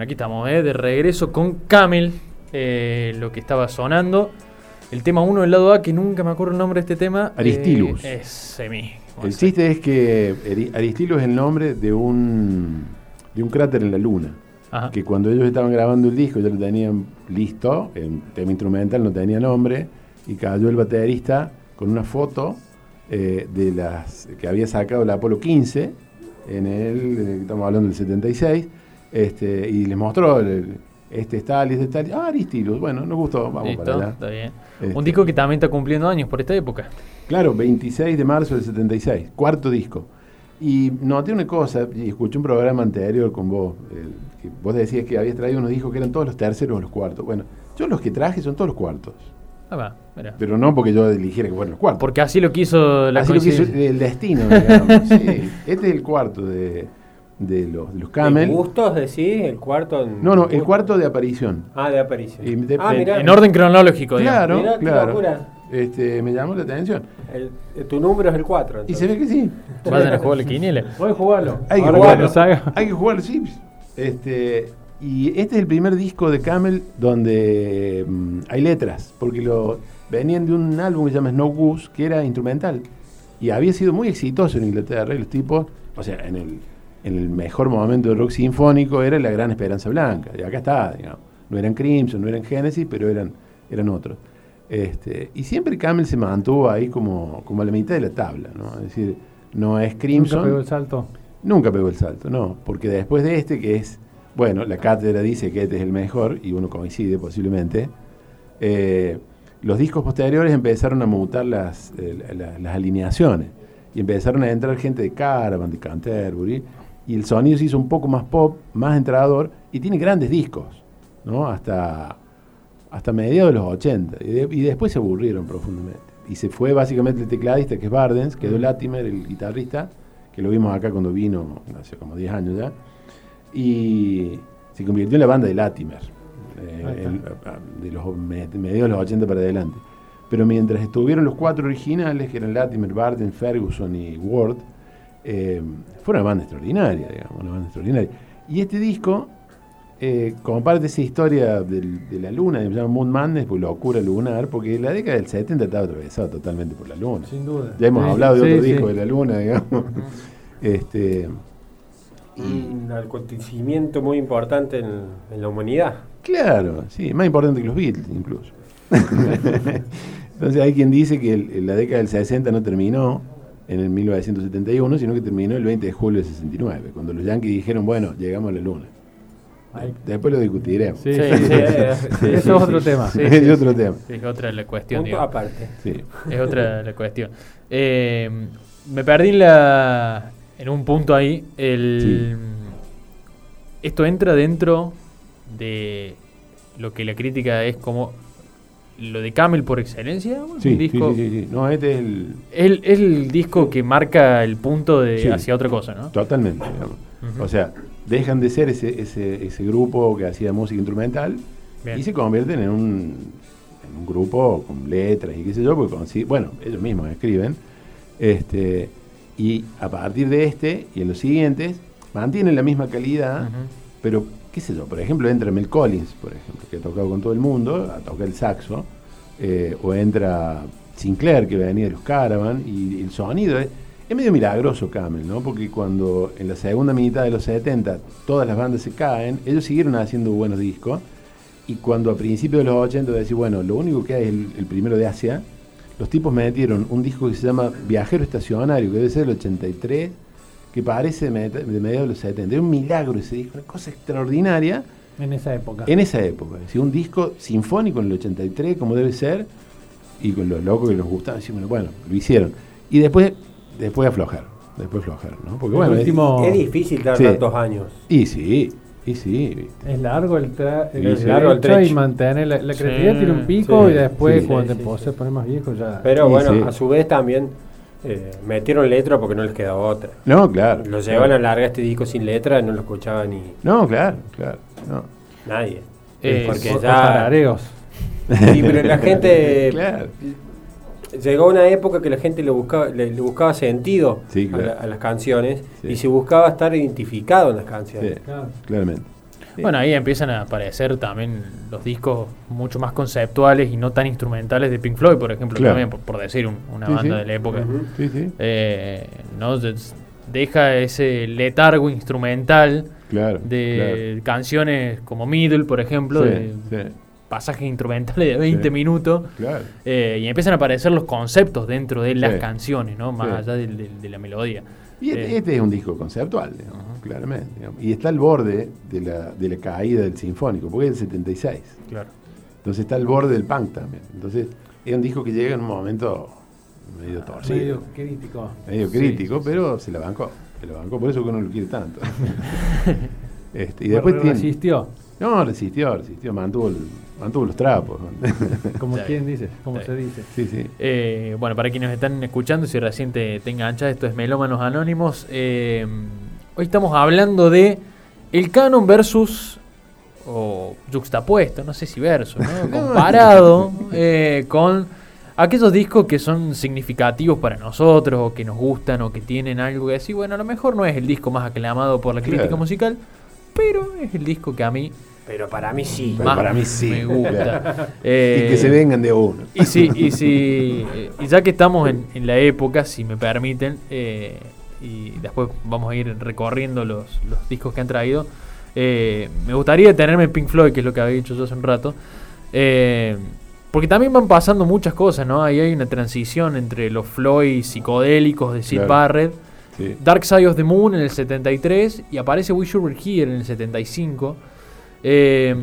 S1: Bueno, aquí estamos, ¿eh? de regreso con Camel, eh, lo que estaba sonando. El tema 1 del lado A, que nunca me acuerdo el nombre de este tema.
S4: Aristilus.
S1: Eh, ese mismo.
S4: El chiste es que Aristilo es el nombre de un, de un cráter en la luna.
S1: Ajá.
S4: Que cuando ellos estaban grabando el disco ya lo tenían listo, el tema instrumental no tenía nombre, y cayó el baterista con una foto eh, de las que había sacado el Apolo 15, en el, eh, estamos hablando del 76, este, y les mostró el- este está, este está, ah, Aristilus, bueno, nos gustó, vamos
S1: Listo,
S4: para allá.
S1: está bien.
S4: Este.
S1: Un disco que también está cumpliendo años por esta época.
S4: Claro, 26 de marzo del 76, cuarto disco. Y noté una cosa, y escuché un programa anterior con vos, que vos decías que habías traído unos discos que eran todos los terceros o los cuartos. Bueno, yo los que traje son todos los cuartos,
S1: Ah, va, mira.
S4: pero no porque yo eligiera que fueran los cuartos.
S1: Porque así lo quiso la
S4: Así lo quiso el destino, digamos. (laughs) sí. Este es el cuarto de, de los, de los
S2: ¿En
S4: Camel.
S2: gustos decís? ¿El cuarto? en-
S4: No, no, el cuarto de aparición.
S2: Ah, de aparición.
S4: Y de-
S2: ah,
S4: de-
S2: mirá.
S1: En orden cronológico, digamos.
S4: Claro,
S2: Mirá,
S4: claro. Este, me llamó la atención.
S2: El- eh, tu número es el 4.
S4: Y se ve que sí.
S1: Vayan a jugar la quiniela.
S3: Puedes jugarlo.
S4: Hay que
S3: Ahora
S4: jugarlo. Hay que jugarlo, sí. Este, y este es el primer disco de Camel donde mm, hay letras, porque lo, venían de un álbum que se llama Snow Goose, que era instrumental. Y había sido muy exitoso en Inglaterra, y los tipos, o sea, en el, en el mejor momento del rock sinfónico era la Gran Esperanza Blanca. Y acá está, digamos. No eran Crimson, no eran Genesis, pero eran, eran otros. Este, y siempre Camel se mantuvo ahí como, como a la mitad de la tabla, ¿no? Es decir, no es Crimson.
S3: Nunca pegó el salto.
S4: Nunca pegó el salto, no, porque después de este, que es, bueno, la cátedra dice que este es el mejor, y uno coincide posiblemente, eh, los discos posteriores empezaron a mutar las, eh, la- las alineaciones, y empezaron a entrar gente de Caravan, de Canterbury, y el sonido se hizo un poco más pop, más entrador, y tiene grandes discos, ¿no? Hasta, hasta mediados de los 80, y, de- y después se aburrieron profundamente. Y se fue básicamente el tecladista, que es Bardens, quedó Latimer, el guitarrista, que lo vimos acá cuando vino, hace como 10 años ya, y se convirtió en la banda de Latimer, eh, el- de los mediados de los 80 para adelante. Pero mientras estuvieron los cuatro originales, que eran Latimer, Barden, Ferguson y Ward, eh, fue una banda extraordinaria, digamos, una banda extraordinaria. Y este disco eh, comparte esa historia del- de la luna, se llama Moon Madness, por locura lunar, porque la década del 70 estaba atravesada totalmente por la luna.
S3: Sin duda.
S4: Ya hemos
S3: Sí,
S4: hablado de
S3: sí,
S4: otro
S3: sí.
S4: disco de la luna, digamos. (laughs) este,
S2: Un acontecimiento muy importante en, en la humanidad.
S4: claro, sí, más importante que los Beatles incluso. (laughs) Entonces hay quien dice que el- la década del 60 no terminó en el 1971, sino que terminó el 20 de julio del 69, cuando los Yankees dijeron, bueno, llegamos a la luna.
S3: Ay.
S4: Después lo discutiremos.
S3: Sí,
S1: Sí,
S3: sí,
S1: sí,
S3: sí.
S1: sí,
S3: Eso
S1: sí,
S3: es otro
S1: sí.
S3: tema.
S1: Sí, (laughs)
S4: es otro
S1: sí.
S4: tema.
S1: Sí, es otra la cuestión,
S2: Punto aparte.
S4: Sí.
S1: Es otra la cuestión. Eh, me perdí en la, en un punto ahí. El, Esto entra dentro de lo que la crítica es como lo de Camel por excelencia. ¿o es
S4: Sí,
S1: disco,
S4: sí, sí, sí. No, este es el,
S1: El, es el disco que marca el punto de
S4: Sí.
S1: hacia otra cosa, ¿no?
S4: Totalmente.
S1: Ujú.
S4: O sea, dejan de ser ese, ese, ese grupo que hacía música instrumental
S1: Bien.
S4: y se convierten en un, en un grupo con letras y qué sé yo, porque consi- bueno, ellos mismos escriben. Este, y a partir de este y en los siguientes mantienen la misma calidad, pero qué sé yo, por ejemplo, entra Mel Collins, por ejemplo, que ha tocado con todo el mundo, a tocar el saxo, eh, o entra Sinclair, que venía de los Caravan, y el sonido es, es medio milagroso Camel, ¿no? Porque cuando en la segunda mitad de los 70 todas las bandas se caen, ellos siguieron haciendo buenos discos, y cuando a principios de los 80 decís, bueno, lo único que hay es el, el primero de Asia, los tipos metieron un disco que se llama Viajero Estacionario, que debe ser el 83, que parece de, med- de mediados de los 70. Es un milagro ese disco, una cosa extraordinaria
S3: En esa época.
S4: en esa época. Es decir, un disco sinfónico en el 83, como debe ser, y con los locos que les gustaba, decimos, bueno, lo hicieron. Y después, después aflojar, después aflojar, ¿no? Porque
S3: El
S4: bueno, es-
S3: último-
S2: Es difícil dar
S4: Sí.
S2: tantos años.
S4: y sí, y sí.
S3: Es largo el, tra el,
S4: sí.
S2: Largo el
S3: trecho y mantener la, la
S1: Sí,
S3: creatividad tiene un pico
S4: sí,
S3: y después
S4: sí,
S3: cuando
S2: sí,
S3: te a poner más viejo ya.
S2: Pero bueno,
S4: sí.
S2: a su vez también eh, metieron letra porque no les quedaba otra.
S4: No, claro.
S2: Lo llevan a larga este disco sin letra, no lo escuchaba ni
S4: No, claro, claro. no.
S2: nadie.
S1: Eh,
S2: porque ya.
S3: tarareos.
S2: Sí, pero la gente. (laughs)
S4: Claro.
S2: Llegó una época que la gente le buscaba, le, le buscaba sentido
S4: Sí,
S2: a, la- a las canciones
S4: Sí.
S2: y se buscaba estar identificado en las canciones.
S4: Sí,
S3: Claro.
S4: claramente.
S1: Bueno, ahí empiezan a aparecer también los discos mucho más conceptuales y no tan instrumentales de Pink Floyd, por ejemplo,
S4: Claro.
S1: también, por, por decir un- una
S4: Sí,
S1: banda
S4: sí.
S1: de la época.
S4: Sí.
S1: Eh, ¿no? De- Deja ese letargo instrumental
S4: Claro.
S1: de canciones como Middle, por ejemplo, de pasajes instrumentales de 20
S4: Sí.
S1: minutos.
S4: claro.
S1: eh, y empiezan a aparecer los conceptos dentro de las canciones, ¿no? Más allá de, la melodía.
S4: Y este,
S1: Eh,
S4: este es un disco conceptual, digamos, claramente. digamos. Y está al borde de la, de la caída del sinfónico, porque es del 76.
S1: claro.
S4: Entonces está al borde del punk también. Entonces es un disco que llega en un momento medio torcido,
S3: Medio
S4: medio,
S3: crítico.
S4: crítico, pero se la bancó. Se la bancó, por eso que uno lo quiere tanto. (laughs) este, y después tiene-
S3: resistió,
S4: No, resistió, resistió, mantuvo, el- mantuvo los trapos.
S3: como
S1: Sí.
S3: quien dice, como
S1: Sí.
S3: se dice.
S4: sí, sí.
S1: Eh, bueno, para quienes están escuchando, si recién te, te enganchas, esto es Melómanos Anónimos. Eh, hoy estamos hablando de el canon versus, o juxtapuesto, no sé si verso, (laughs) ¿no? comparado eh, con aquellos discos que son significativos para nosotros, o que nos gustan, o que tienen algo que decir. Bueno, a lo mejor no es el disco más aclamado por la crítica
S4: Claro.
S1: musical, pero es el disco que a mí
S2: Pero para mí sí.
S4: Pero
S1: más
S4: para mí sí,
S1: me gusta. (laughs)
S4: claro.
S1: Eh,
S4: y que se vengan de uno.
S1: y sí, y sí, eh, y ya que estamos en, en la época, si me permiten, eh, y después vamos a ir recorriendo los, los discos que han traído, eh, me gustaría tenerme en Pink Floyd, que es lo que había dicho yo hace un rato, eh, porque también van pasando muchas cosas, ¿no? Ahí hay una transición entre los Floyd psicodélicos de Sid
S4: Claro.
S1: Barrett,
S4: Sí.
S1: Dark Side of the Moon en el 73 y aparece We Should Be Here en el 75. Eh,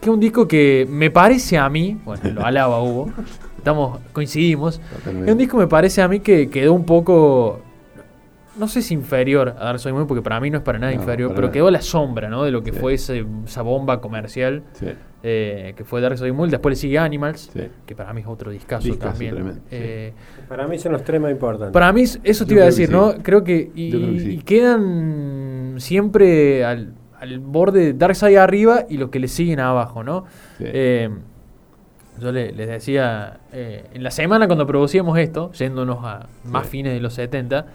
S1: que es un disco que me parece a mí, bueno, lo alaba Hugo, estamos, coincidimos.
S4: Totalmente.
S1: Es un disco que me parece a mí que quedó un poco, no sé si inferior a Dark Side of the Moon, porque para mí no es para nada
S4: No,
S1: inferior,
S4: para
S1: pero
S4: nada.
S1: quedó a la sombra, ¿no? De lo que
S4: Sí.
S1: fue ese- esa bomba comercial
S4: Sí,
S1: eh, que fue Dark Side of the Moon. Después le sigue Animals,
S4: sí.
S1: que para mí es otro discazo,
S4: Discazo
S1: también.
S4: tremendo, sí.
S1: Eh,
S2: Para mí son los tres más importantes.
S1: para mí, eso te
S4: Yo
S1: iba a decir,
S4: sí.
S1: ¿no? Creo que. Y,
S4: creo que sí.
S1: y quedan siempre al, al borde de Darkseid arriba y los que le siguen abajo, ¿no?
S4: Sí.
S1: Eh, yo le- les decía, eh, en la semana cuando producíamos esto, yéndonos a más
S4: Sí.
S1: fines de los 70,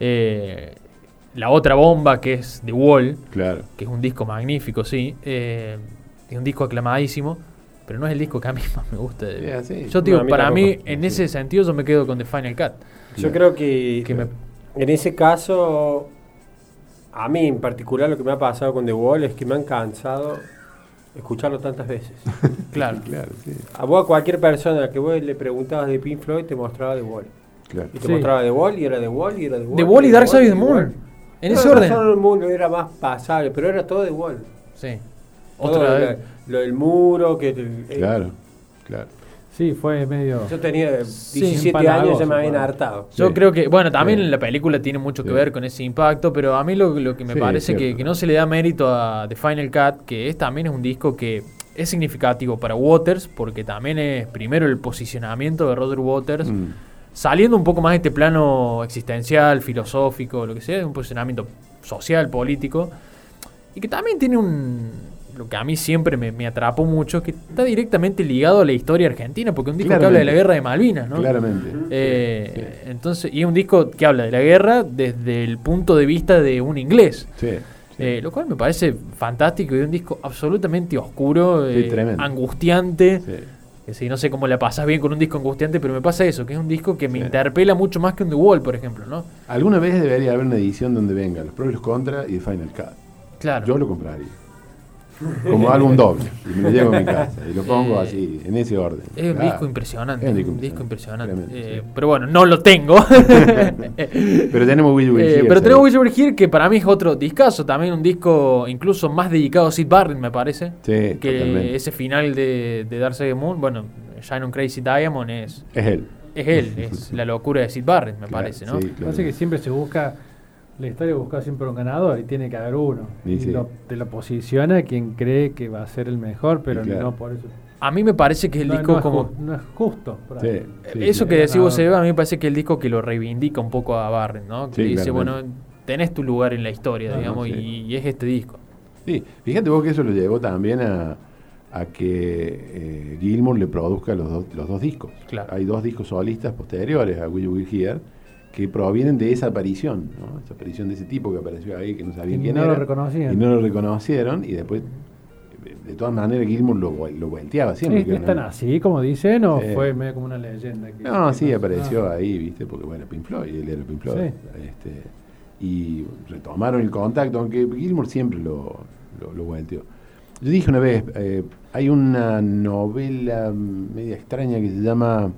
S1: eh, la otra bomba que es The Wall,
S4: Claro.
S1: que es un disco magnífico, sí, eh, es un disco aclamadísimo, pero no es el disco que a mí (laughs) más me gusta.
S4: Sí, así.
S1: Yo digo,
S2: No, a mí
S1: para mí, en
S4: Sí.
S1: ese sentido, yo me quedo con The Final Cut.
S2: Yo creo que,
S1: Que me-
S2: en ese caso, a mí en particular lo que me ha pasado con The Wall es que me han cansado escucharlo tantas veces. (laughs)
S1: Claro.
S4: Claro, sí.
S2: A vos, a cualquier persona que vos le preguntabas de Pink Floyd, te mostraba The Wall.
S4: Claro.
S2: Y te
S3: Sí.
S2: mostraba The Wall, y era The Wall, y era The Wall.
S1: The Wall y
S2: era
S1: Dark Side of the Moon.
S2: Wall.
S1: En
S2: No,
S1: ese orden.
S2: solo el mundo era más pasable, pero era todo The Wall.
S1: Sí.
S2: Todo
S1: Otra
S2: lo,
S1: vez.
S2: lo del muro, que... el- eh,
S4: Claro, claro.
S3: Sí, fue medio.
S2: Yo tenía
S1: Sí,
S2: 17 años y ya me habían hartado.
S1: Yo
S4: Sí.
S1: creo que, bueno, también
S4: Sí.
S1: la película tiene mucho que
S4: Sí.
S1: ver con ese impacto, pero a mí lo, lo que me
S4: Sí,
S1: parece que no se le da mérito a The Final Cut, que es también es un disco que es significativo para Waters, porque también es primero el posicionamiento de Roger Waters,
S4: Mm.
S1: saliendo un poco más de este plano existencial, filosófico, lo que sea, un posicionamiento social, político, y que también tiene un... Lo que a mí siempre me, me atrapó mucho, que está directamente ligado a la historia argentina, porque es un disco que habla de la guerra de Malvinas, ¿no?
S4: Claramente.
S1: Eh, Entonces, y es un disco que habla de la guerra desde el punto de vista de un inglés.
S4: Sí. sí.
S1: Eh, lo cual me parece fantástico y un disco absolutamente oscuro,
S4: Sí,
S1: eh, angustiante. Que sí, no sé cómo la pasas bien con un disco angustiante, pero me pasa eso, que es un disco que me interpela mucho más que un The Wall, por ejemplo, ¿no?
S4: Alguna vez debería haber una edición donde venga los pros y los contras y The Final Cut.
S1: Claro.
S4: Yo lo compraría. Como (laughs) álbum doble. Y me lo llevo a mi casa. Y lo pongo
S1: Eh,
S4: así, en ese orden.
S1: Es un
S4: Claro.
S1: disco impresionante.
S4: Es
S1: un
S4: un
S1: disco,
S4: disco
S1: impresionante.
S4: impresionante,
S1: Eh,
S4: sí.
S1: Pero bueno, no lo tengo. (laughs)
S4: Pero tenemos Will Will
S1: Eh,
S4: Here,
S1: pero
S4: ¿sabes?
S1: tenemos Were Here, que para mí es otro discazo. También un disco incluso más dedicado a Sid Barrett, me parece.
S4: Sí,
S1: que
S4: totalmente.
S1: ese final de, de Dark Side of the Moon, bueno, Shine on Crazy Diamond es,
S4: Es él.
S1: es él, (laughs) es la locura de Sid Barrett, me
S4: Claro,
S1: parece, ¿no?
S4: sí, claro.
S3: Parece que siempre se busca, la historia busca siempre un ganador y tiene que haber uno.
S4: Y
S3: Y
S4: sí.
S3: lo- te lo posiciona quien cree que va a ser el mejor, pero
S4: claro.
S3: no por eso.
S1: A mí me parece que es el
S3: no,
S1: disco
S3: no es
S1: como...
S3: ju- no es justo.
S4: Sí, sí,
S1: Eso
S4: sí.
S1: que decís vos. Seba, a mí me parece que el disco que lo reivindica un poco a Barrett, ¿no? Que
S4: Sí,
S1: dice,
S4: claramente.
S1: bueno, tenés tu lugar en la historia,
S4: no,
S1: digamos,
S4: sí.
S1: y, y es este disco.
S4: Sí, fíjate vos que eso lo llevó también a, a que eh, Gilmour le produzca los, dos- los dos discos.
S1: Claro.
S4: Hay dos discos solistas posteriores a Will You Will Here que provienen de esa aparición, ¿no? esa aparición de ese tipo que apareció ahí que no sabían
S3: Y
S4: quién
S3: no
S4: era
S3: lo reconocían.
S4: y no lo reconocieron y después de todas maneras Gilmour lo, lo volteaba siempre.
S3: ¿Es,
S4: que
S3: es tan
S4: una-
S3: así como dicen o
S4: Eh.
S3: fue medio como una leyenda? que-
S4: No,
S3: que
S4: sí, apareció
S3: Ah.
S4: ahí, ¿viste? Porque, bueno, Pink Floyd, él era Pink Floyd.
S3: Sí.
S4: Este, y retomaron el contacto, aunque Gilmour siempre lo, lo, lo volteó. Yo dije una vez, eh, hay una novela media extraña que se llama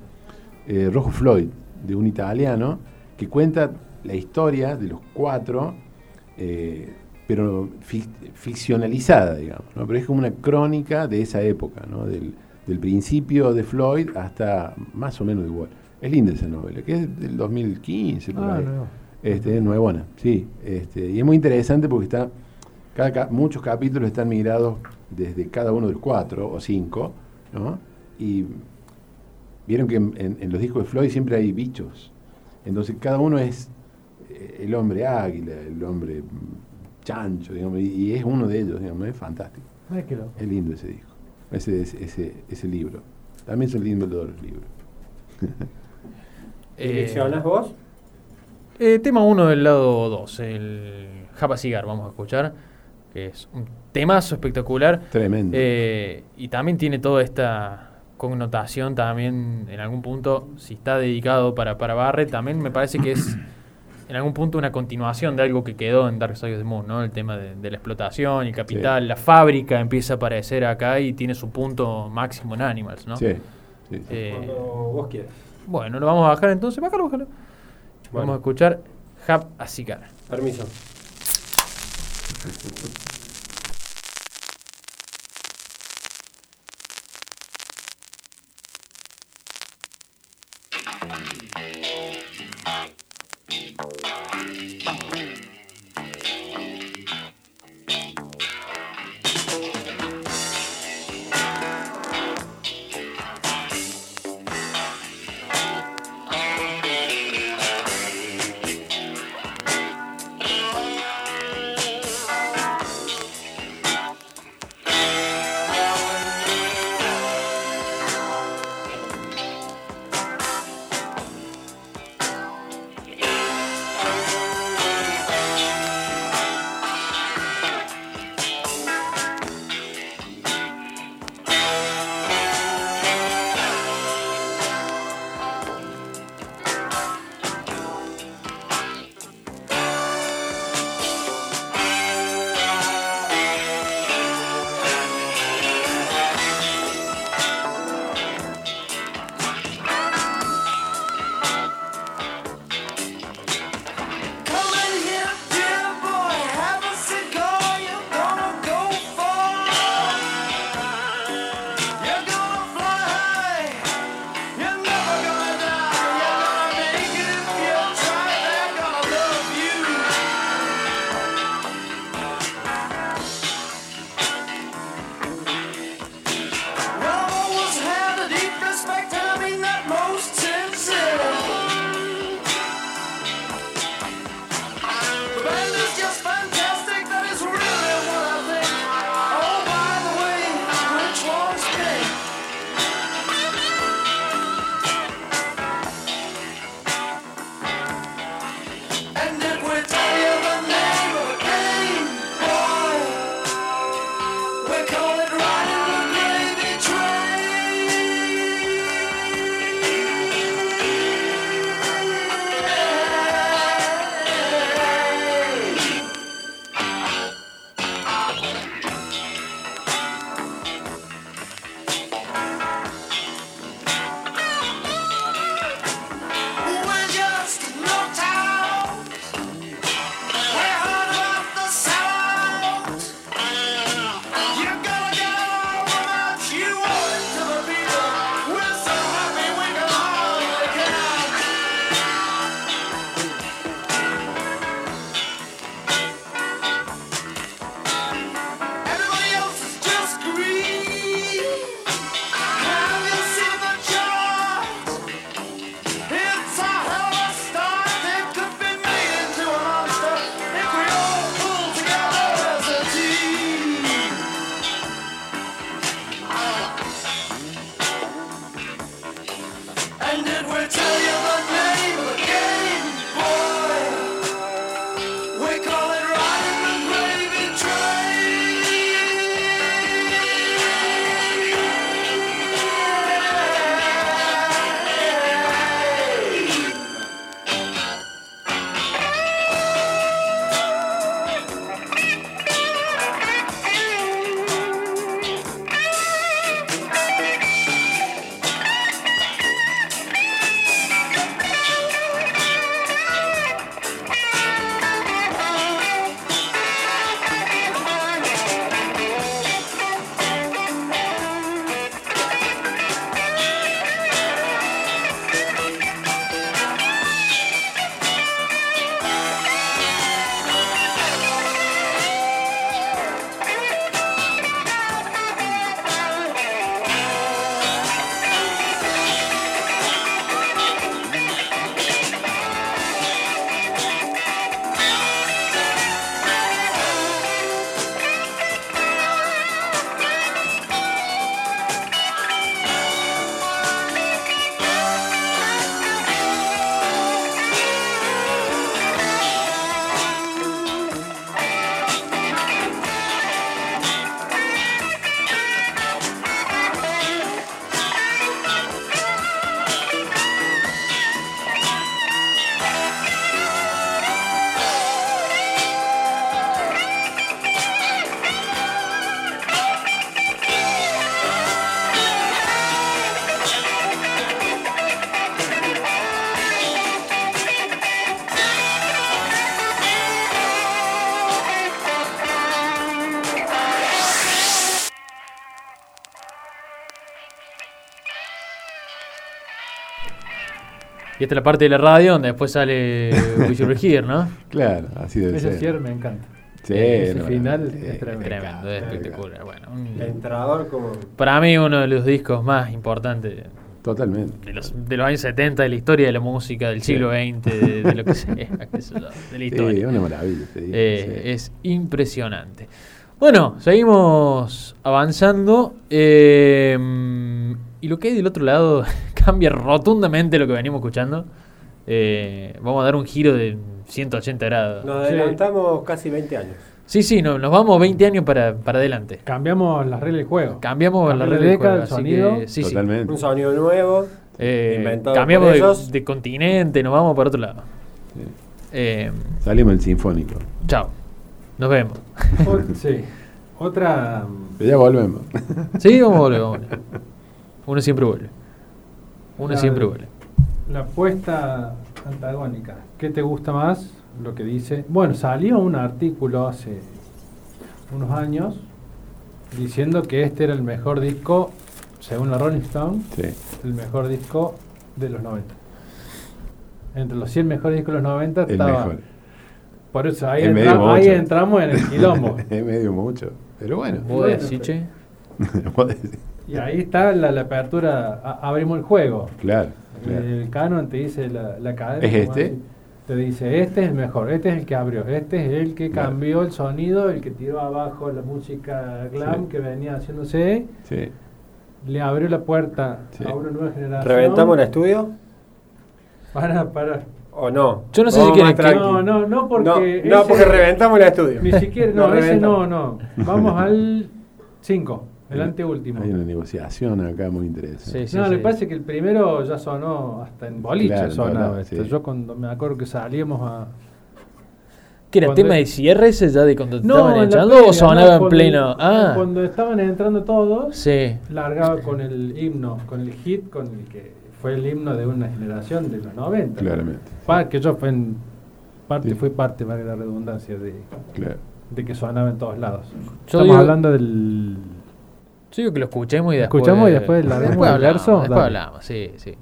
S4: eh, Rojo Floyd, de un italiano, que cuenta la historia de los cuatro, eh, pero fic- ficcionalizada, digamos, ¿no? Pero es como una crónica de esa época, ¿no? Del, del principio de Floyd hasta más o menos Wall. Es linda esa novela, que es del 2015, por
S3: Ah,
S4: ahí.
S3: no.
S4: Este, es nuevona, sí. Este, y es muy interesante porque está, cada, muchos capítulos están migrados desde cada uno de los cuatro o cinco, ¿no? Y vieron que en, en- en los discos de Floyd siempre hay bichos. Entonces cada uno es eh, el hombre águila, el hombre chancho, digamos, y, y es uno de ellos, digamos, es fantástico. Es lindo ese disco, ese, ese, ese, ese libro. También son lindos todos los libros. (laughs)
S1: Eh,
S2: ¿Seleccionas vos?
S1: eh, tema 1 del lado 2, el Japa Cigar, vamos a escuchar, que es un temazo espectacular.
S4: Tremendo.
S1: Eh, y también tiene toda esta connotación también en algún punto, si está dedicado para, para Barrett, también me parece que es (coughs) en algún punto una continuación de algo que quedó en Dark Side of the Moon, ¿no? El tema de, de la explotación, el capital, la fábrica empieza a aparecer acá y tiene su punto máximo en Animals, ¿no?
S4: Sí, sí, sí.
S1: Eh,
S2: Cuando vos quieras.
S1: bueno, lo vamos a bajar entonces, bájalo, bájalo.
S2: Bueno.
S1: Vamos a escuchar Hub a Cigar.
S2: Permiso.
S1: Bye. Esta es la parte de la radio donde después sale We Should Be Here, ¿no?
S4: Claro, así debe
S3: Ese
S4: ser.
S3: cierre me encanta.
S4: Sí,
S3: Ese
S4: no,
S3: final
S4: sí,
S3: es tremendo.
S1: Tremendo, es espectacular. Bueno, un-
S2: Entrador como.
S1: para mí uno de los discos más importantes
S4: Totalmente.
S1: de los, de los años 70 de la historia de la música, del siglo XX, de, de lo que (laughs) sea, de la
S4: Sí,
S1: historia.
S4: una maravilla. digo,
S1: Eh,
S4: sí.
S1: Es impresionante. Bueno, seguimos avanzando. eh, y lo que hay del otro lado (laughs) cambia rotundamente lo que venimos escuchando. Eh, vamos a dar un giro de 180 grados.
S2: Nos
S3: Sí.
S2: adelantamos casi 20 años.
S1: Sí, sí, no, nos vamos 20 años para, para adelante.
S3: Cambiamos las reglas del juego.
S1: Cambiamos la
S3: Cambiamos
S1: red
S3: de
S1: de
S3: década, el sonido.
S1: que, sí, sí.
S4: Totalmente.
S2: Un sonido nuevo.
S1: Eh,
S2: Inventado
S1: cambiamos
S2: por
S1: de,
S2: ellos.
S1: de continente, nos vamos para otro lado.
S4: Sí.
S1: Eh,
S4: Salimos del sinfónico.
S1: chao. Nos vemos. (laughs)
S3: Sí. Otra.
S4: Pero ya volvemos.
S1: Sí, vamos a volver, vamos a volver. (laughs) Uno siempre vuelve. Uno
S3: La-
S1: siempre vuelve.
S3: La apuesta antagónica. ¿Qué te gusta más? Lo que dice. Bueno, salió un artículo hace unos años diciendo que este era el mejor disco, según la Rolling Stone,
S4: Sí.
S3: el mejor disco de los 90. Entre los 100 mejores discos de los 90
S4: El
S3: estaba.
S4: mejor.
S3: Por eso ahí,
S4: Es
S3: entra-
S4: medio
S3: ahí entramos en el quilombo. (laughs)
S4: es medio mucho. Pero bueno.
S1: ¿Vos decís, che? (laughs)
S3: Y ahí está la, la apertura. a- abrimos el juego.
S4: claro. claro.
S3: El canon te dice la, la cadena.
S4: ¿Es este?
S3: así. Te dice, este es el mejor, este es el que abrió, este es el que
S4: Claro.
S3: cambió el sonido, el que tiró abajo la música glam
S4: Sí.
S3: que venía haciéndose,
S4: Sí.
S3: le abrió la puerta
S4: Sí.
S3: a una nueva generación.
S2: ¿Reventamos el estudio?
S3: Para, para.
S2: ¿O no?
S1: Yo no sé
S2: Vamos
S1: si que-
S2: tranqui.
S3: No, no, no, porque.
S2: No, no, porque reventamos el estudio.
S3: Ni siquiera, no, (laughs) ese no, no. Vamos (laughs) al 5, el anteúltimo.
S4: Hay una negociación acá muy interesante.
S1: Sí, sí.
S3: no, le parece que el primero ya sonó hasta en boliche
S4: Claro,
S3: sonaba
S4: sí.
S3: Yo cuando me acuerdo que salíamos a.
S1: ¿Qué era
S3: Cuando-
S1: tema de cierre ese ya de cuando
S3: No,
S1: estaban echando o sonaba
S3: no,
S1: en pleno? Ah,
S3: Cuando estaban entrando todos,
S1: sí.
S3: largaba con el himno, con el hit, con el que fue el himno de una generación de los 90.
S4: Claramente.
S3: Pa- que yo fue en parte,
S4: Sí.
S3: fui parte, valga la redundancia, de,
S4: Claro.
S3: de que sonaba en todos lados.
S1: Yo
S3: Estamos
S1: digo-
S3: hablando del.
S1: Yo digo que lo escuchemos y después.
S3: ¿Escuchamos y después largamos
S1: después
S3: el verso?
S1: Después
S3: Dale.
S1: hablamos, sí, sí.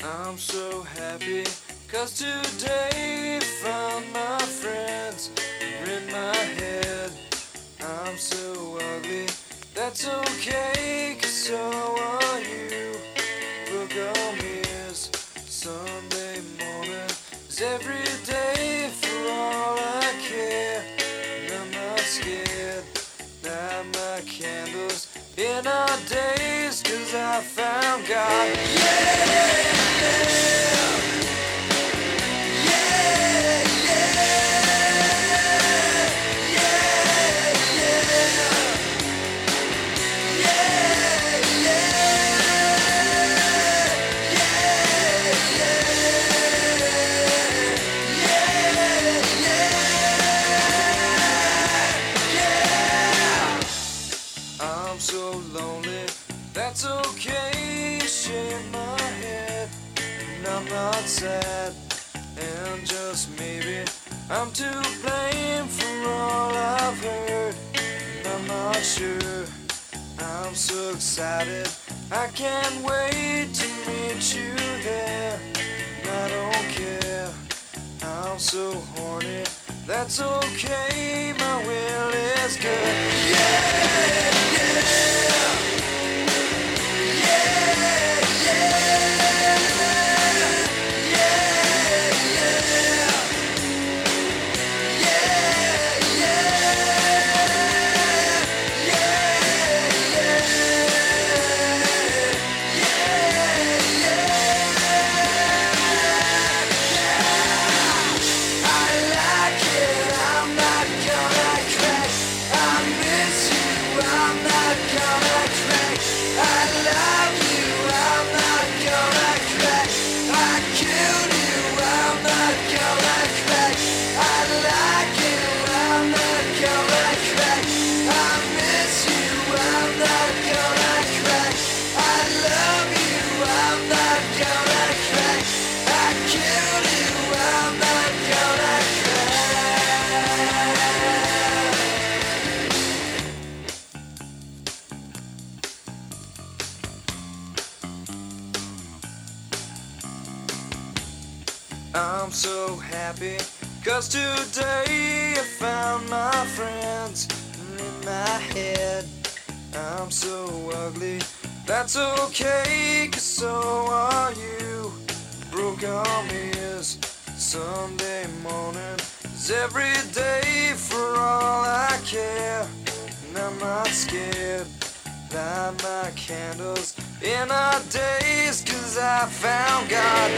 S5: I'm so happy cause today found my friends are in my head. I'm so ugly, that's okay cause so are you. Book on is Sunday every day for all I care. I'm not scared. Light my candles in our days cause I found God. I'm sad. And just maybe I'm to blame for all I've heard. I'm not sure. I'm so excited, I can't wait to meet you there. I don't care. I'm so horny, that's okay. My will is good. I cause today I found my friends in my head. I'm so ugly, that's okay, cause so are you. Broke arm is Sunday morning, is every day for all I care. And I'm not scared, light my candles in our days, cause I found God.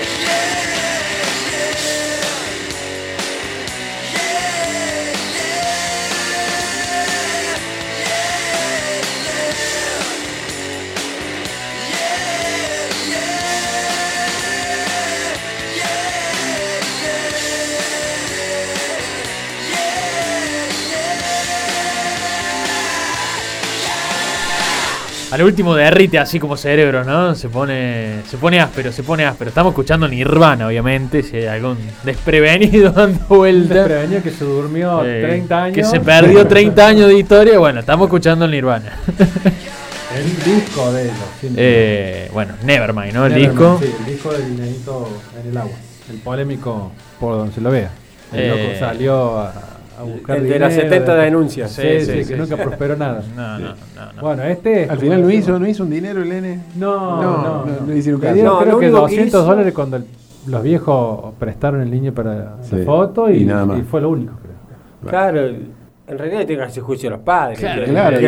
S1: Al último derrite así como cerebro, ¿no? Se pone, se pone áspero, se pone áspero. Estamos escuchando Nirvana, obviamente, si hay algún desprevenido (laughs) dando vuelta.
S3: Desprevenido que se durmió
S1: Eh,
S3: 30 años.
S1: Que se perdió 30 años de historia. Bueno, estamos escuchando Nirvana. (laughs)
S3: El disco de ellos.
S1: Eh, bueno, Nevermind, ¿no? El
S3: Nevermind,
S1: disco.
S3: Sí, el disco del Dinerito en el agua. El polémico por donde se lo vea. El
S1: Eh,
S3: loco salió a, a buscar
S2: El de las
S3: dinero,
S2: 70
S3: de-
S2: denuncias.
S3: Sí,
S1: Sí,
S3: sí,
S1: sí,
S3: que
S1: sí,
S3: nunca
S1: sí.
S3: prosperó nada.
S1: No, no, no, no.
S3: Bueno, este.
S4: Al final no hizo, no hizo un dinero el N.
S3: No,
S4: No,
S3: no,
S4: no, hicieron
S3: creo que
S2: único que
S3: 200
S2: hizo-
S3: dólares cuando el- los viejos prestaron el niño para
S4: Sí,
S3: la foto y,
S4: y nada más.
S3: y fue lo único, creo.
S2: Claro, en realidad tiene que hacer juicio a los padres.
S1: Claro,
S4: claro,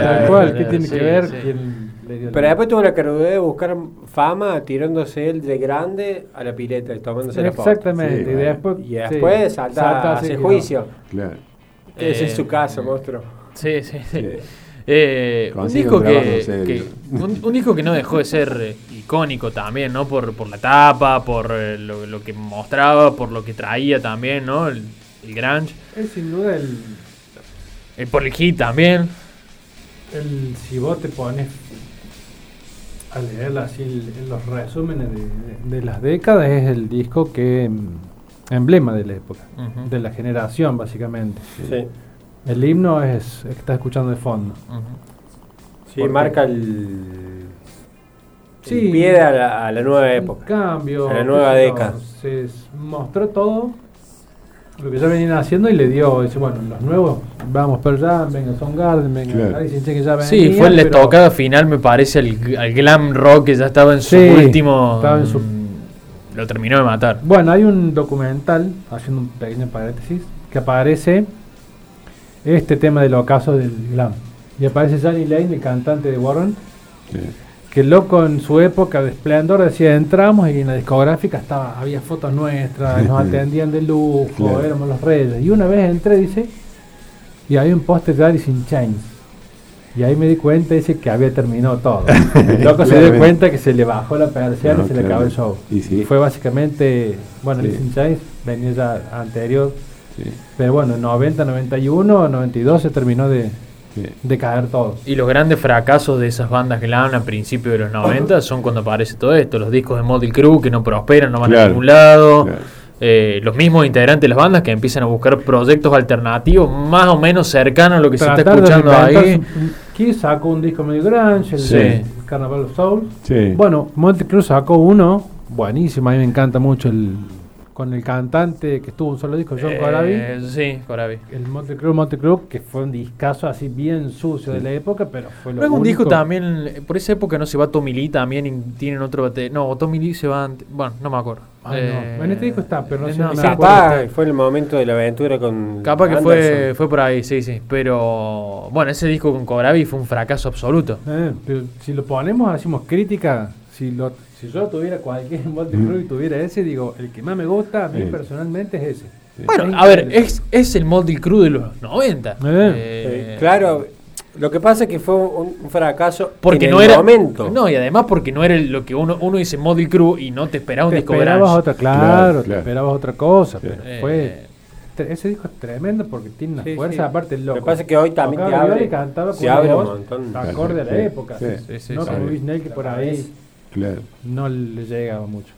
S3: tal cual. ¿Qué tiene que ver el
S2: Pero después tuvo la carudez de buscar fama tirándose él de grande a la pileta y tomándose la foto.
S3: Exactamente.
S4: Sí,
S3: y después,
S2: Y después
S3: sí,
S2: salta, hace
S3: que
S2: juicio.
S4: Claro.
S2: Ese
S1: Eh,
S2: es su caso, monstruo.
S1: Sí, sí, sí.
S4: Sí.
S1: Eh, un, disco que, un, un disco que no dejó de ser eh, icónico también, ¿no? Por, por la tapa, por eh, lo, lo que mostraba, por lo que traía también, ¿no? El, el grunge.
S3: Es sin duda el,
S1: Eh, por el hit también.
S3: el- Si vos te pones a leer así el- los resúmenes de, las décadas, es el disco que. mm, emblema de la época. De la generación, básicamente.
S2: Sí,
S3: El himno es el que estás escuchando de fondo.
S1: Ujú.
S2: sí
S3: Porque-
S2: marca el,
S3: Sí.
S2: el pie a la, a la nueva época.
S3: cambio.
S2: A la nueva década.
S3: Se mostró todo lo que ya venían haciendo y le dio, dice, bueno, los nuevos, vamos Pearl Jam, venga Soundgarden, venga
S4: Claro.
S3: Chains que ya venía,
S1: Sí, fue la
S3: pero-
S1: estocada final, me parece, al, al glam rock que ya estaba en su
S3: Sí,
S1: último.
S3: estaba en su-
S1: mm, Lo terminó de matar.
S3: Bueno, hay un documental, haciendo un pequeño paréntesis, que aparece este tema del ocaso del glam. Y aparece Johnny Lane, el cantante de Warren,
S4: Sí.
S3: Que el loco en su época de esplendor decía, entramos y en la discográfica estaba, había fotos nuestras, nos atendían de lujo,
S4: Claro.
S3: éramos los reyes. Y una vez entré, dice, y había un póster de Alice in Chains. Y ahí me di cuenta, dice, que había terminado todo. (laughs) El loco se dio cuenta que se le bajó la persiana
S4: No,
S3: y se le acabó el show.
S4: Y sí.
S3: Fue básicamente, bueno,
S4: Sí.
S3: Alice in Chains venía ya anterior,
S4: Sí,
S3: pero bueno, en 90, 91, 92 se terminó de,
S4: sí.
S3: de caer todo.
S1: Y los grandes fracasos de esas bandas glam a principios de los 90 son cuando aparece todo esto, los discos de Motley Crue que no prosperan, no van a
S4: Claro,
S1: ningún lado,
S4: claro.
S1: eh, los mismos integrantes de las bandas que empiezan a buscar proyectos alternativos más o menos cercanos a lo que se está escuchando ahí.
S3: Kiss sacó un disco medio grunge, el
S1: Sí.
S3: de Carnaval of Souls.
S4: Sí.
S3: Bueno, Monte Cruz sacó uno buenísimo, a mí me encanta mucho el con el cantante que estuvo un solo disco, John
S1: Eh,
S3: Corabi.
S1: Sí, Corabi.
S3: El Monte Cruz, Monte Cruz, que fue un discazo así bien sucio de la época, pero fue lo
S1: Luego un disco también, eh, por esa época no se va Tommy Lee también y tienen otro bate- No, Tommy Lee se va, bueno, no me acuerdo.
S3: Ay, no. En este disco está, pero no
S1: eh,
S3: sé, no acuerdo.
S2: Capaz fue el momento de la aventura con.
S1: Capaz que fue, fue por ahí, sí, sí. Pero bueno, ese disco con Corabi fue un fracaso absoluto.
S3: Eh, pero si lo ponemos, hacemos crítica. Si lo si yo tuviera cualquier Monte Cruz y tuviera ese, digo, el que más me gusta a mí
S4: Sí.
S3: personalmente es ese.
S1: Bueno, a ver, es, es el Motley Crue de los 90.
S3: Eh.
S1: Eh,
S2: claro, lo que pasa es que fue un, un fracaso
S1: Porque
S2: en
S1: no
S2: el
S1: era.
S2: momento.
S1: No, y además porque no era el- lo que uno, uno dice Motley Crue y no te esperaba un
S3: te
S1: disco
S3: esperabas
S1: grunge.
S3: otra, claro,
S4: Claro,
S3: te esperabas otra cosa,
S4: Sí.
S3: pero
S1: Eh.
S3: fue tre- ese disco es tremendo porque tiene una
S2: Sí,
S3: fuerza
S2: sí.
S3: aparte el
S2: Lo
S3: loco.
S2: que pasa es que hoy también te
S3: Tocaba
S2: abre-
S3: y cantaba
S2: se abre un montón.
S3: acorde a la
S4: Sí,
S3: época,
S4: sí,
S1: sí, sí,
S3: no
S1: sí.
S3: como Luis Nel que por ahí
S4: Claro.
S3: no le llegaba mucho.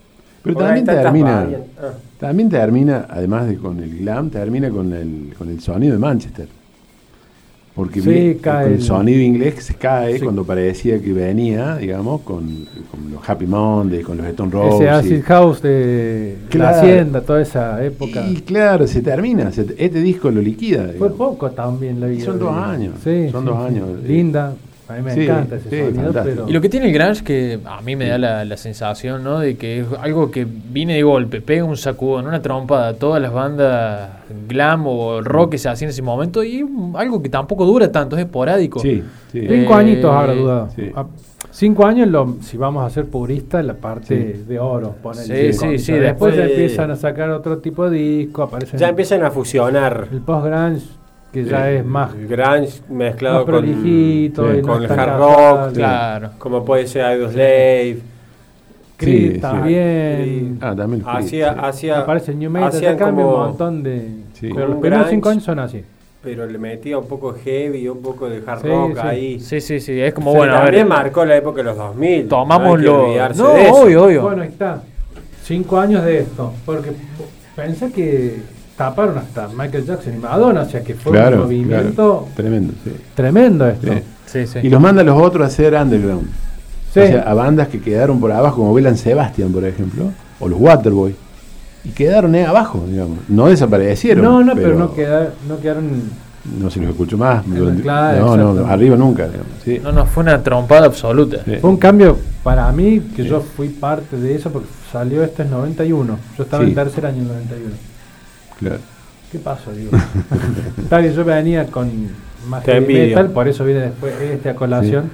S4: Pero también termina.
S2: Ah.
S4: también termina, además de con el glam, termina con el, con el sonido de Manchester. Porque
S3: Sí,
S4: vi-
S3: cae
S4: con el
S3: el-
S4: sonido inglés se cae
S3: Sí.
S4: cuando parecía que venía, digamos, con, con los Happy Monday, con los Stone Roses.
S3: Ese acid house de
S4: Claro.
S3: la hacienda, toda esa época.
S4: Y claro, se termina. se- este disco lo liquida.
S3: Fue poco también la vida.
S4: Son dos años,
S3: Sí,
S4: son dos años.
S3: Linda. A mí me
S4: Sí,
S3: encanta ese
S4: sí,
S3: sonido, pero.
S1: Y lo que tiene el grunge que a mí me da la, la sensación, ¿no? De que es algo que viene de golpe, pega un sacudón, una trompada a todas las bandas glam o rock que se hacían en ese momento y algo que tampoco dura tanto, es esporádico.
S4: Sí, sí.
S3: Cinco
S1: Eh,
S3: añitos habrá dudado.
S4: sí.
S3: Cinco años, lo, si vamos a ser puristas, la parte
S4: Sí.
S3: de oro. ponele.
S1: Sí, sí, sí,
S3: Después
S2: después-
S3: empiezan a sacar otro tipo de disco, aparecen
S2: Ya empiezan a fusionar.
S3: el post-grunge, que ya
S2: eh,
S3: es más,
S2: grunge mezclado
S3: más
S2: con,
S4: sí,
S3: no
S2: con el hard rock,
S1: Claro.
S2: como puede ser Idol Slave.
S3: Creed
S4: Sí, sí.
S3: también.
S4: Ah, también Creed,
S2: Hacía,
S4: sí.
S2: hacía,
S3: Aparece New Metal, cambia un montón de...
S4: Sí.
S3: Pero los primeros cinco años son así.
S2: pero le metía un poco heavy, un poco de hard
S3: Sí,
S2: rock
S3: sí.
S2: ahí.
S1: Sí, sí, sí, es como
S2: O sea,
S1: bueno, a
S2: también
S1: ver,
S2: marcó la época de los 2000.
S1: tomamos
S2: no hay que
S1: No,
S2: de eso.
S1: obvio, obvio.
S3: Bueno, ahí está. Cinco años de esto. Porque pensé que taparon hasta Michael Jackson y Madonna, o sea que fue un movimiento
S4: claro. Tremendo, sí.
S3: tremendo esto.
S4: Sí.
S1: Sí, sí.
S4: Y los manda a los otros a hacer underground.
S3: Sí.
S4: O sea, a bandas que quedaron por abajo, como Belan Sebastian, por ejemplo, o los Waterboy. Y quedaron ahí abajo, digamos. No desaparecieron.
S3: no, no, pero, no, queda, no quedaron.
S4: No se los escuchó más.
S3: claro,
S4: no, no, arriba nunca. digamos, sí.
S1: No, no, fue una trompada absoluta.
S4: Sí.
S3: Fue un cambio para mí, que yo fui parte de eso, porque salió esto en 91. Yo estaba
S4: Sí.
S3: en tercer año en 91.
S4: Claro.
S3: ¿Qué pasó, digo? (laughs) Tal que yo venía con más metal, por eso viene después este a colación.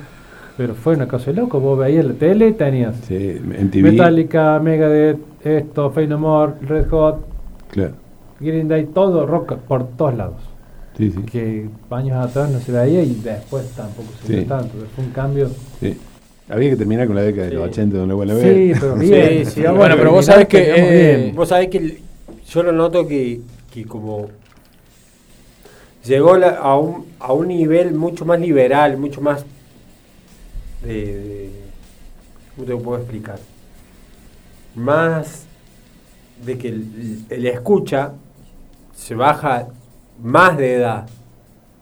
S3: Pero fue una cosa de loco. Vos veías la tele y tenías
S4: Sí, MTV.
S3: Metallica, Megadeth, esto, Fey No More, Red Hot,
S4: Claro.
S3: Green Day, todo rock por todos lados.
S4: Sí, sí.
S3: Que años atrás no se veía y después tampoco se
S4: Sí.
S3: veía tanto. Fue un cambio.
S4: sí. Había que terminar con la década de los
S2: Sí.
S4: 80 donde vuelve a
S3: Sí,
S4: ver.
S3: pero bien.
S2: Sí, sí.
S3: digamos,
S1: Bueno, pero vos sabés que, eh,
S3: bien.
S2: Vos sabés que el- yo lo noto que, que como llegó a, un, a un nivel mucho más liberal, mucho más de, ¿cómo te puedo explicar? Más de que el escucha se baja más de edad.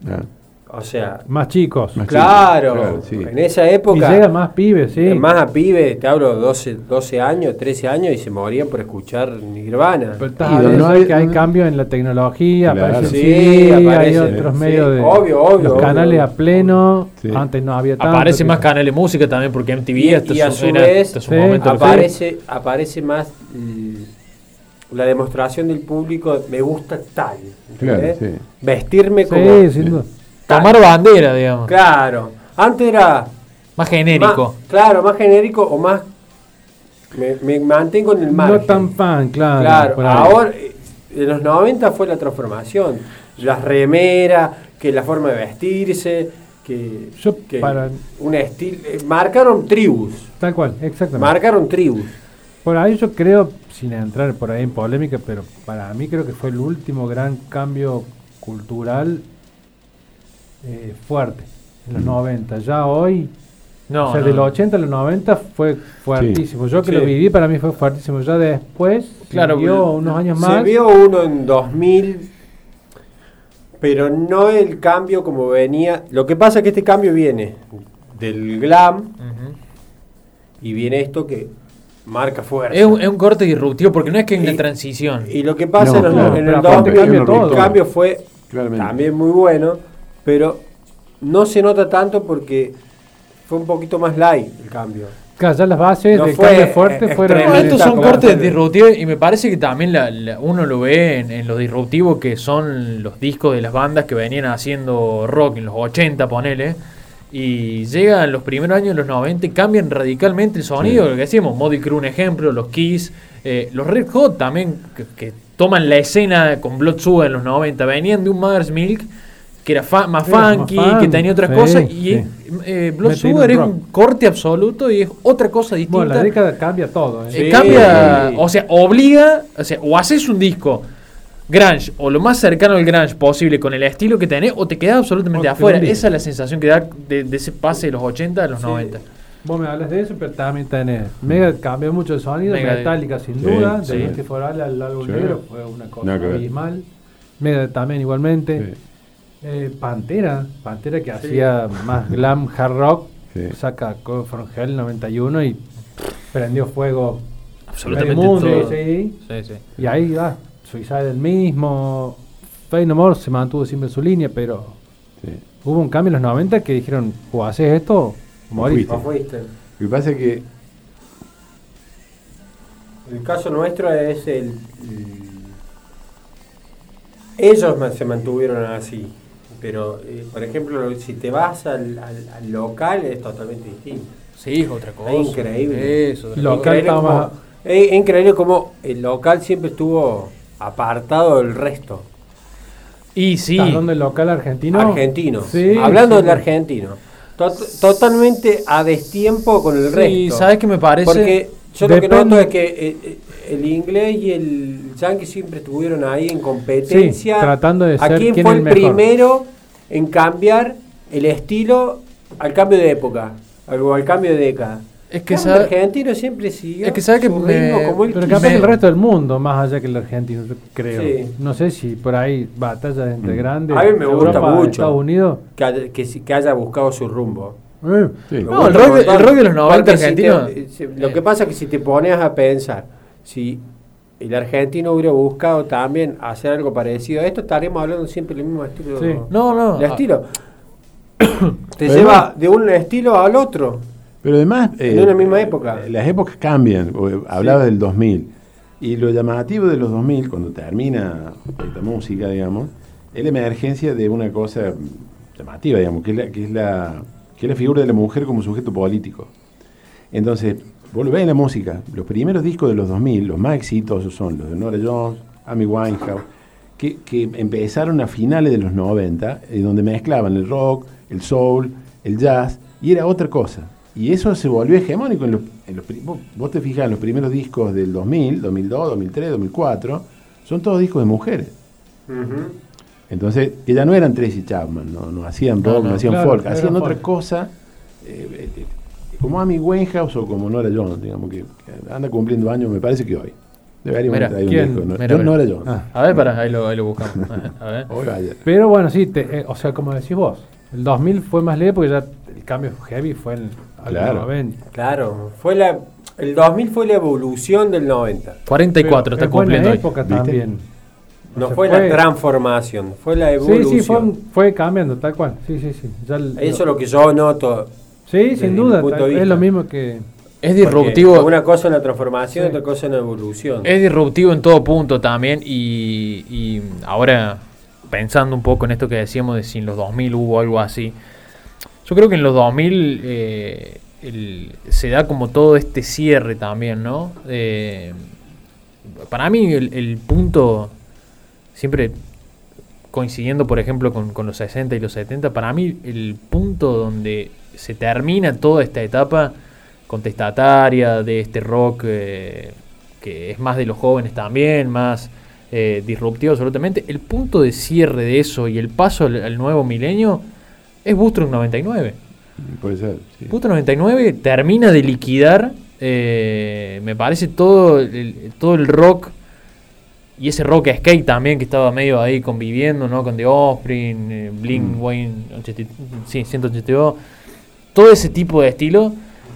S4: Ah,
S2: O sea,
S3: Más chicos.
S4: Más
S2: claro,
S4: claro, sí.
S2: en esa
S3: Y
S2: época...
S3: llega más pibes, sí.
S2: Más a pibe, te hablo 12, 12 años, 13 años y se morían por escuchar Nirvana.
S3: Pero
S4: Y no
S3: de
S4: hay-
S3: que hay cambio en la tecnología,
S4: Claro.
S3: aparecen
S2: Sí,
S3: sí, hay otros
S4: Sí.
S3: medios de
S2: Obvio, obvio,
S3: los canales
S2: obvio.
S3: a pleno,
S4: Sí.
S3: antes no había tanto.
S1: Aparece más canales de música también porque MTV
S2: Y,
S1: hasta
S2: y a
S1: su,
S2: vez
S1: hasta su
S3: sí,
S1: momento.
S2: aparece, aparece más la demostración del público, me gusta tal.
S4: Claro, sí.
S2: Vestirme
S3: Sí,
S2: como...
S3: sin duda.
S1: Tomar bandera, digamos.
S2: Claro, antes era...
S1: Más genérico.
S2: más- claro, más genérico o más... Me, me mantengo en el margen.
S3: No tan fan, claro.
S2: Claro, ahora eh, en los 90 fue la transformación. Las remeras, que la forma de vestirse, que,
S3: Yo
S2: que
S3: para-
S2: un estilo. eh, marcaron tribus.
S3: Tal cual, exactamente.
S2: Marcaron tribus.
S3: Por ahí yo creo, sin entrar por ahí en polémica, pero para mí creo que fue el último gran cambio cultural eh, fuerte, en los 90. Ya hoy,
S1: No,
S3: o sea,
S1: no,
S3: de los
S1: no.
S3: 80 a los 90 fue fuertísimo. Yo que
S2: Sí.
S3: lo viví, para mí fue fuertísimo. Ya después,
S1: Claro,
S3: siguió unos años
S2: Se
S3: más.
S2: vio uno en 2000, pero no el cambio como venía. Lo que pasa es que este cambio viene del glam y viene esto que marca fuerza.
S1: Es un, es un corte disruptivo porque no es que una
S2: Y-
S1: transición.
S2: Y lo que pasa
S4: No,
S2: en, los-
S4: no,
S2: en
S3: pero
S2: el
S3: aparte
S2: 2000,
S3: cambia
S2: el
S3: todo.
S2: cambio fue
S4: Claramente.
S2: también muy bueno, pero no se nota tanto porque fue un poquito más light el cambio.
S3: Claro, ya las bases
S2: No
S3: del
S2: fue,
S3: cambio
S2: eh,
S3: fuerte fueron.
S1: No,
S2: tremendo.
S1: estos son cortes disruptivos y me parece que también la- la- uno lo ve en, en lo disruptivo que son los discos de las bandas que venían haciendo rock en los 80, ponele. Y llegan los primeros años de los 90 y cambian radicalmente el sonido. Lo que decíamos, Motley Crue un ejemplo, los Kiss, eh, los Red Hot también, que, que toman la escena con Blood Sugar en los 90. Venían de un Mother's Milk que era fa- más
S3: Era más
S1: funky,
S3: funk,
S1: que tenía otras
S3: sí,
S1: cosas. Y
S3: sí.
S1: eh, Blood
S3: Metido
S1: Sugar es un corte absoluto y es otra cosa distinta.
S3: Bueno, la década cambia todo. ¿eh?
S1: Eh,
S2: Sí.
S1: cambia, o sea, obliga, o sea, o haces un disco grunge o lo más cercano al grunge posible con el estilo que tenés o te quedas absolutamente
S3: O
S1: afuera. Esa es la sensación que da de, de ese pase de los 80 a los 90.
S3: Vos me hablas de eso, pero también tenés. Mega cambió mucho el sonido,
S1: Megadeth.
S3: Metallica sin
S4: Sí,
S3: duda,
S1: sí.
S3: de Este Foral al álbum
S4: Sí.
S3: negro fue una cosa abismal. Megadeth también igualmente. Eh, Pantera, Pantera que hacía más glam hard rock,
S4: Sí.
S3: saca Code from Hell 91 y prendió fuego
S1: Absolutamente
S3: medio mundo,
S1: todo.
S3: sí.
S1: Sí, sí.
S3: Y ahí va, Suicide el mismo, Fade No More se mantuvo siempre en su línea, pero
S4: Sí.
S3: hubo un cambio en los 90 que dijeron, o haces esto, morís.
S4: Lo que pasa es que
S2: El caso nuestro es el. el- ellos se mantuvieron así. Pero, eh, por ejemplo, si te vas al, al- al local es totalmente distinto.
S1: Sí, es otra cosa.
S2: Es increíble.
S1: Eso, otra
S3: Lo-
S1: cosa.
S3: Local
S2: Increíble como-
S3: más-
S2: es, es increíble como el local siempre estuvo apartado del resto.
S1: Y sí.
S3: ¿Estás hablando del local argentino?
S2: Argentino.
S3: Sí,
S2: Hablando
S3: sí.
S2: del argentino. Tot- totalmente a destiempo con el
S1: Sí,
S2: resto.
S1: ¿sabes qué me parece?
S2: Porque yo lo que
S3: Depende-
S2: noto es que eh, eh, el inglés y el yankee siempre estuvieron ahí en competencia.
S3: Sí, tratando de
S2: ¿A
S3: ser
S2: quién
S3: quién
S2: fue el
S3: el mejor?
S2: primero en cambiar el estilo al cambio de época? O al cambio de década.
S1: Es que
S2: El
S1: sabe-
S2: argentino siempre siguió
S1: Es que sabe que
S2: su
S1: me-
S2: ritmo como él
S3: Pero capaz el resto del mundo, más allá que el argentino, creo.
S2: Sí.
S3: No sé si por ahí batallas entre grandes.
S2: A mí me gusta mucho.
S3: Estados Unidos.
S2: que, haya- que, haya buscado su rumbo.
S3: eh,
S4: sí.
S2: Me
S1: No,
S2: gusta
S1: el rock de- el
S2: montón.
S1: rock de los 90
S2: Porque si
S1: argentino,
S2: te- eh, si- lo
S1: eh.
S2: que pasa es que si te pones a pensar, si el argentino hubiera buscado también hacer algo parecido a esto, estaríamos hablando siempre del mismo estilo.
S3: Sí.
S1: No, no.
S2: El estilo. (coughs) te
S4: Pero
S2: lleva
S4: además-
S2: de un estilo al otro.
S4: Pero además... eh,
S2: En una misma época.
S4: Las épocas cambian. o- Hablaba del 2000. Y lo llamativo de los 2000, cuando termina esta música, digamos, es la emergencia de una cosa llamativa, digamos, que es la, que es la, que es la figura de la mujer como sujeto político. Entonces, ves en la música, los primeros discos de los 2000, los más exitosos son los de Nora Jones, Amy Winehouse, que, que empezaron a finales de los 90, eh, donde mezclaban el rock, el soul, el jazz, y era otra cosa. Y eso se volvió hegemónico. En los, en los pri- vos, te fijas en los primeros discos del 2000, 2002, 2003, 2004, son todos discos de mujeres. Entonces, que ya no eran Tracy Chapman, no, no hacían rock, no,
S1: no,
S4: hacían
S3: claro,
S4: folk, hacían otra
S3: folk.
S4: cosa, eh, eh, como Amy Winehouse o como Nora Jones, digamos, que, que anda cumpliendo años, me parece que hoy. Deberíamos
S1: Mira,
S4: traer un
S3: ¿quién?
S4: disco. ¿no?
S1: Mira,
S4: Yo-
S1: mira.
S4: Nora Jones.
S3: Ah.
S1: A ver, para, ahí lo, ahí lo buscamos. A ver. (laughs)
S3: Pero bueno, sí, te- eh, o sea, como decís vos, el 2000 fue más leve porque ya el cambio heavy fue en el
S4: Claro.
S3: 90.
S2: Claro, fue la, el 2000 fue la evolución del 90.
S1: 44
S3: Pero
S1: está
S3: buena
S1: cumpliendo hoy.
S3: época
S4: ¿Viste?
S3: también. O
S2: No
S3: sea,
S2: fue, la transformación, fue la
S3: Sí,
S2: evolución.
S3: sí, fue, fue cambiando, tal cual. Sí, sí, sí. Ya el-
S2: Eso es lo que yo noto.
S3: Sí, sin duda, es lo mismo que...
S1: Es
S2: Porque
S1: disruptivo.
S2: Una cosa es la transformación,
S3: Sí.
S2: otra cosa es la evolución.
S1: Es disruptivo en todo punto también y, y ahora pensando un poco en esto que decíamos de si en los 2000 hubo algo así, yo creo que en los 2000 eh, el- se da como todo este cierre también, ¿no? Eh, para mí el, el punto, siempre coincidiendo por ejemplo con, con los 60 y los 70, para mí el punto donde se termina toda esta etapa contestataria de este rock eh, que es más de los jóvenes también, más eh, disruptivo absolutamente, el punto de cierre de eso y el paso al, al nuevo milenio es Bootstrap 99.
S4: Puede ser. sí.
S1: Bootstrap 99 termina de liquidar, eh, me parece, todo el, todo el rock y ese rock skate también que estaba medio ahí conviviendo, ¿no? Con The Offspring, eh, Blink,
S4: Mm.
S1: Wayne, 80 sí, 182, todo ese tipo de estilo.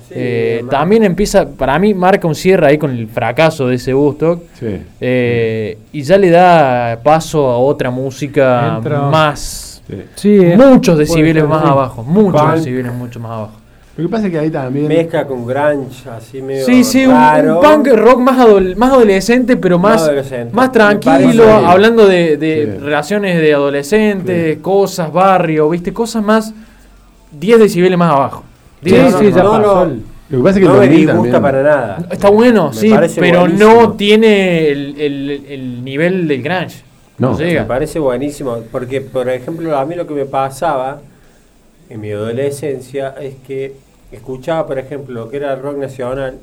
S2: Sí,
S1: eh, también empieza, para mí marca un cierre ahí con el fracaso de ese Woodstock
S4: Sí.
S1: eh, y ya le da paso a otra música
S3: Entra-
S1: más,
S4: sí.
S3: Es-
S1: muchos decibeles más abajo, muchos
S2: Punk.
S1: decibeles mucho más abajo.
S4: Lo que pasa es que ahí también.
S2: Mezcla con grunge, así medio
S1: Sí, sí, un, punk rock más, adol- más adolescente, pero
S2: Más
S1: más,
S2: adolescente.
S1: más
S2: Me
S1: tranquilo, hablando de, de
S4: Sí.
S1: relaciones de adolescentes, cosas, barrio, ¿viste? Cosas más 10 decibeles más abajo.
S3: Sí,
S1: 10
S2: no,
S1: decibeles
S3: sí, ya
S2: no,
S3: pasó.
S2: no.
S4: Lo que pasa es que
S2: No
S4: el
S2: me
S4: 2000
S2: disgusta
S4: también-
S2: para nada.
S1: Está bueno,
S2: Me
S1: sí, pero
S2: buenísimo.
S1: no tiene el, el- el nivel del grunge.
S4: No,
S1: No,
S2: Me parece buenísimo, porque por ejemplo a mí lo que me pasaba en mi adolescencia es que escuchaba por ejemplo lo que era el rock nacional,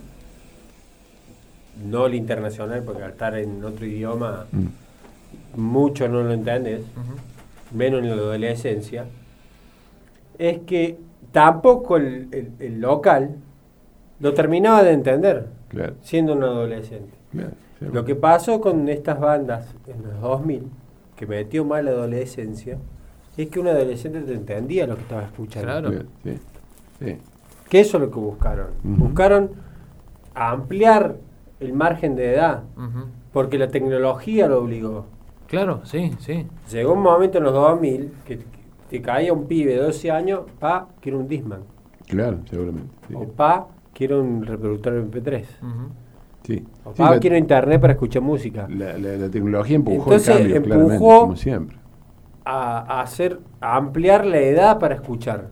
S2: no el internacional, porque al estar en otro idioma
S4: Mm.
S2: mucho no lo entendés,
S1: Ujú.
S2: menos en la adolescencia, es que tampoco el, el- el local lo terminaba de entender,
S4: Claro,
S2: siendo un adolescente.
S4: claro, sí.
S2: Lo que pasó con estas bandas en los 2000, que metió mal la adolescencia, es que un adolescente te entendía lo que estaba escuchando.
S1: Claro.
S4: Bien, Sí, sí.
S2: Que eso es lo que buscaron. Buscaron ampliar el margen de edad, porque la tecnología lo obligó.
S1: Claro, sí, sí.
S2: Llegó un momento en los 2000 que te caía un pibe de 12 años, pa, quiero un Disman.
S4: Claro, seguramente. Sí.
S2: O pa, quiero un reproductor MP3.
S1: Ujú.
S4: Sí.
S2: O
S4: Sí,
S2: pa,
S4: la,
S2: quiero internet para escuchar música.
S4: la- la- la tecnología empujó
S2: Entonces,
S4: el cambio,
S2: empujó-
S4: claramente, como siempre.
S2: A, a hacer, a ampliar la edad para escuchar.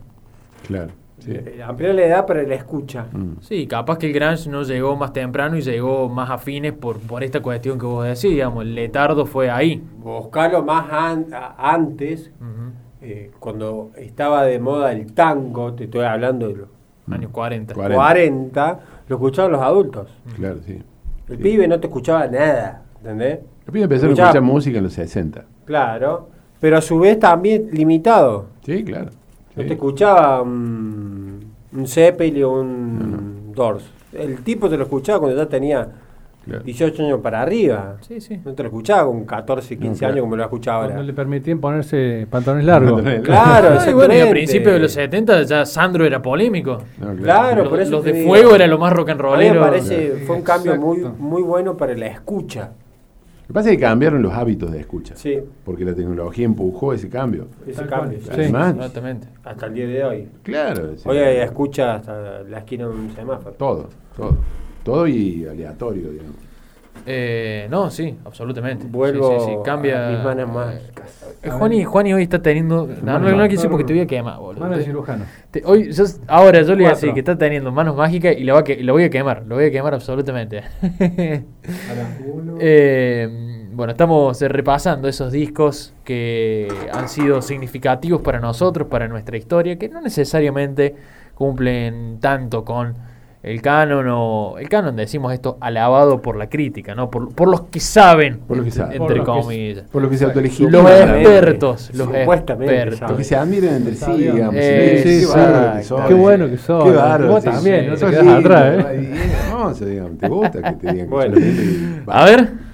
S4: Claro. Sí.
S2: Eh, Ampliar la edad para la escucha.
S4: Mm.
S1: Sí, capaz que el grunge no llegó más temprano y llegó más afines por, por esta cuestión que vos decís, digamos, el letardo fue ahí.
S2: Buscarlo más an- antes,
S1: Ujú.
S2: Eh, cuando estaba de moda el tango, te estoy hablando de los
S1: Años 40.
S4: 40.
S2: 40, lo escuchaban los adultos.
S4: Claro, sí.
S2: El
S4: Sí.
S2: pibe no te escuchaba nada, ¿entendés?
S4: Los pibes empezaron a escuchar música en los 60.
S2: Claro, pero a su vez también limitado.
S4: Sí, claro.
S2: No te escuchaba un, un Zeppelin o un Doors. El tipo te lo escuchaba cuando ya tenía
S4: Claro.
S2: 18 años para arriba.
S1: Sí, sí.
S2: No te lo escuchaba con 14, 15
S4: claro.
S2: años como lo escuchaba ahora.
S3: le permitían ponerse pantalones largos.
S2: Claro,
S1: Ah, y bueno, y a principios de los 70 ya Sandro era polémico.
S4: No,
S2: Claro,
S1: los
S2: por eso
S1: los de
S2: digo.
S1: fuego era lo más rock and
S2: A mí me
S1: rollero.
S2: parece,
S3: Claro.
S2: fue un cambio muy,
S3: Exacto.
S2: muy bueno para la escucha.
S4: Lo que pasa es que cambiaron los hábitos de escucha.
S2: Sí,
S4: Porque la tecnología empujó ese cambio.
S2: ese
S3: Tal
S2: cambio. sí.
S4: Además,
S1: Exactamente.
S2: Hasta el día de hoy.
S4: claro. sí.
S2: Hoy hay escucha hasta la esquina de un semáforo.
S4: Todo, todo. Todo y aleatorio, digamos.
S1: Eh, no, sí, absolutamente.
S2: Vuelvo
S1: Sí, sí, sí, cambia.
S2: a mis manos mágicas.
S1: Eh, Juani, Juani hoy está teniendo. No, no, no quise decir porque te voy a quemar, boludo.
S3: Mano de
S1: Te-
S3: cirujano.
S1: te- hoy, yo- ahora yo le voy a decir que está teniendo manos mágicas y lo, va a que- lo voy a quemar. Lo voy a quemar absolutamente. (laughs) Eh, bueno, estamos eh, repasando esos discos que han sido significativos para nosotros, para nuestra historia, que no necesariamente cumplen tanto con el canon o el canon decimos esto alabado por la crítica, ¿no? Por, por los que saben,
S4: Por los que saben.
S1: entre
S3: Por los que-
S1: comillas.
S4: Por lo que se
S1: Los
S4: autolegitiman.
S1: expertos, los expertos.
S4: Los que se admiren entre sí, digamos.
S1: Eh,
S4: Sí,
S1: sí,
S4: qué sos.
S3: Bueno que sos.
S4: Qué bárbaro.
S3: Vos
S4: sí,
S3: también,
S4: sí.
S3: no te
S4: Sos
S3: quedas atrás, ¿eh?
S4: hermoso, digamos. ¿Te gusta que te digan que
S2: Bueno.
S4: sos
S1: A ver.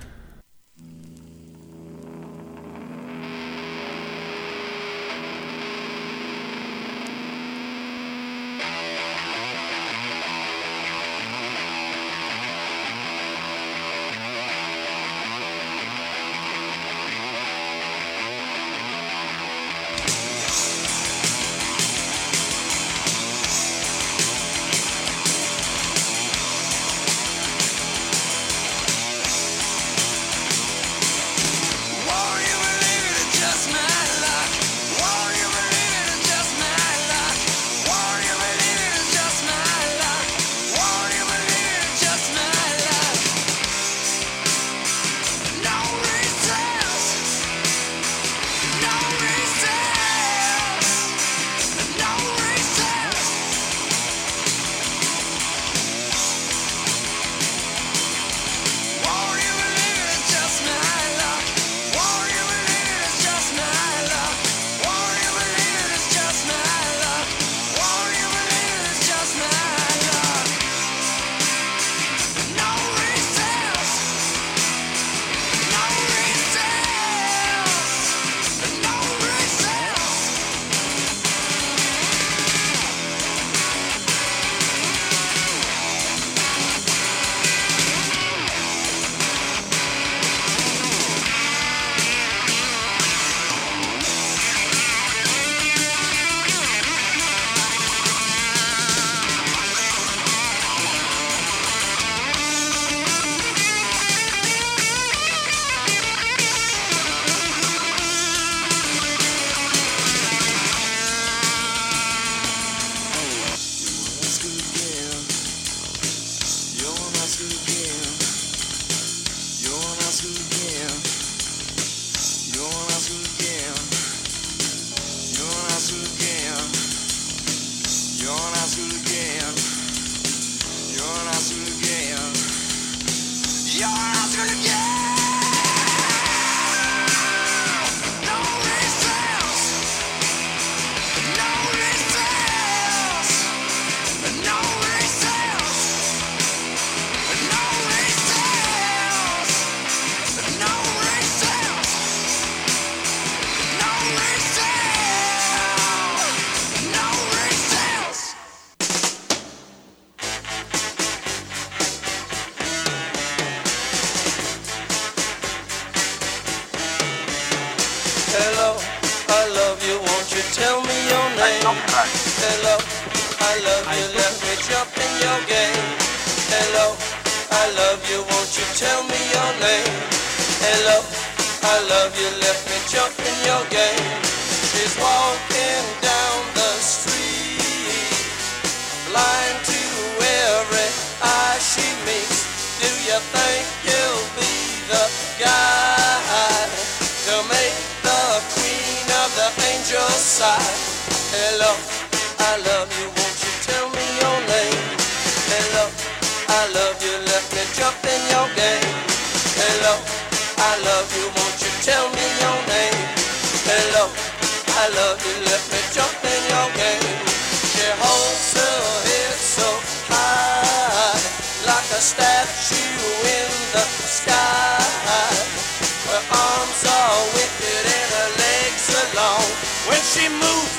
S6: she moved.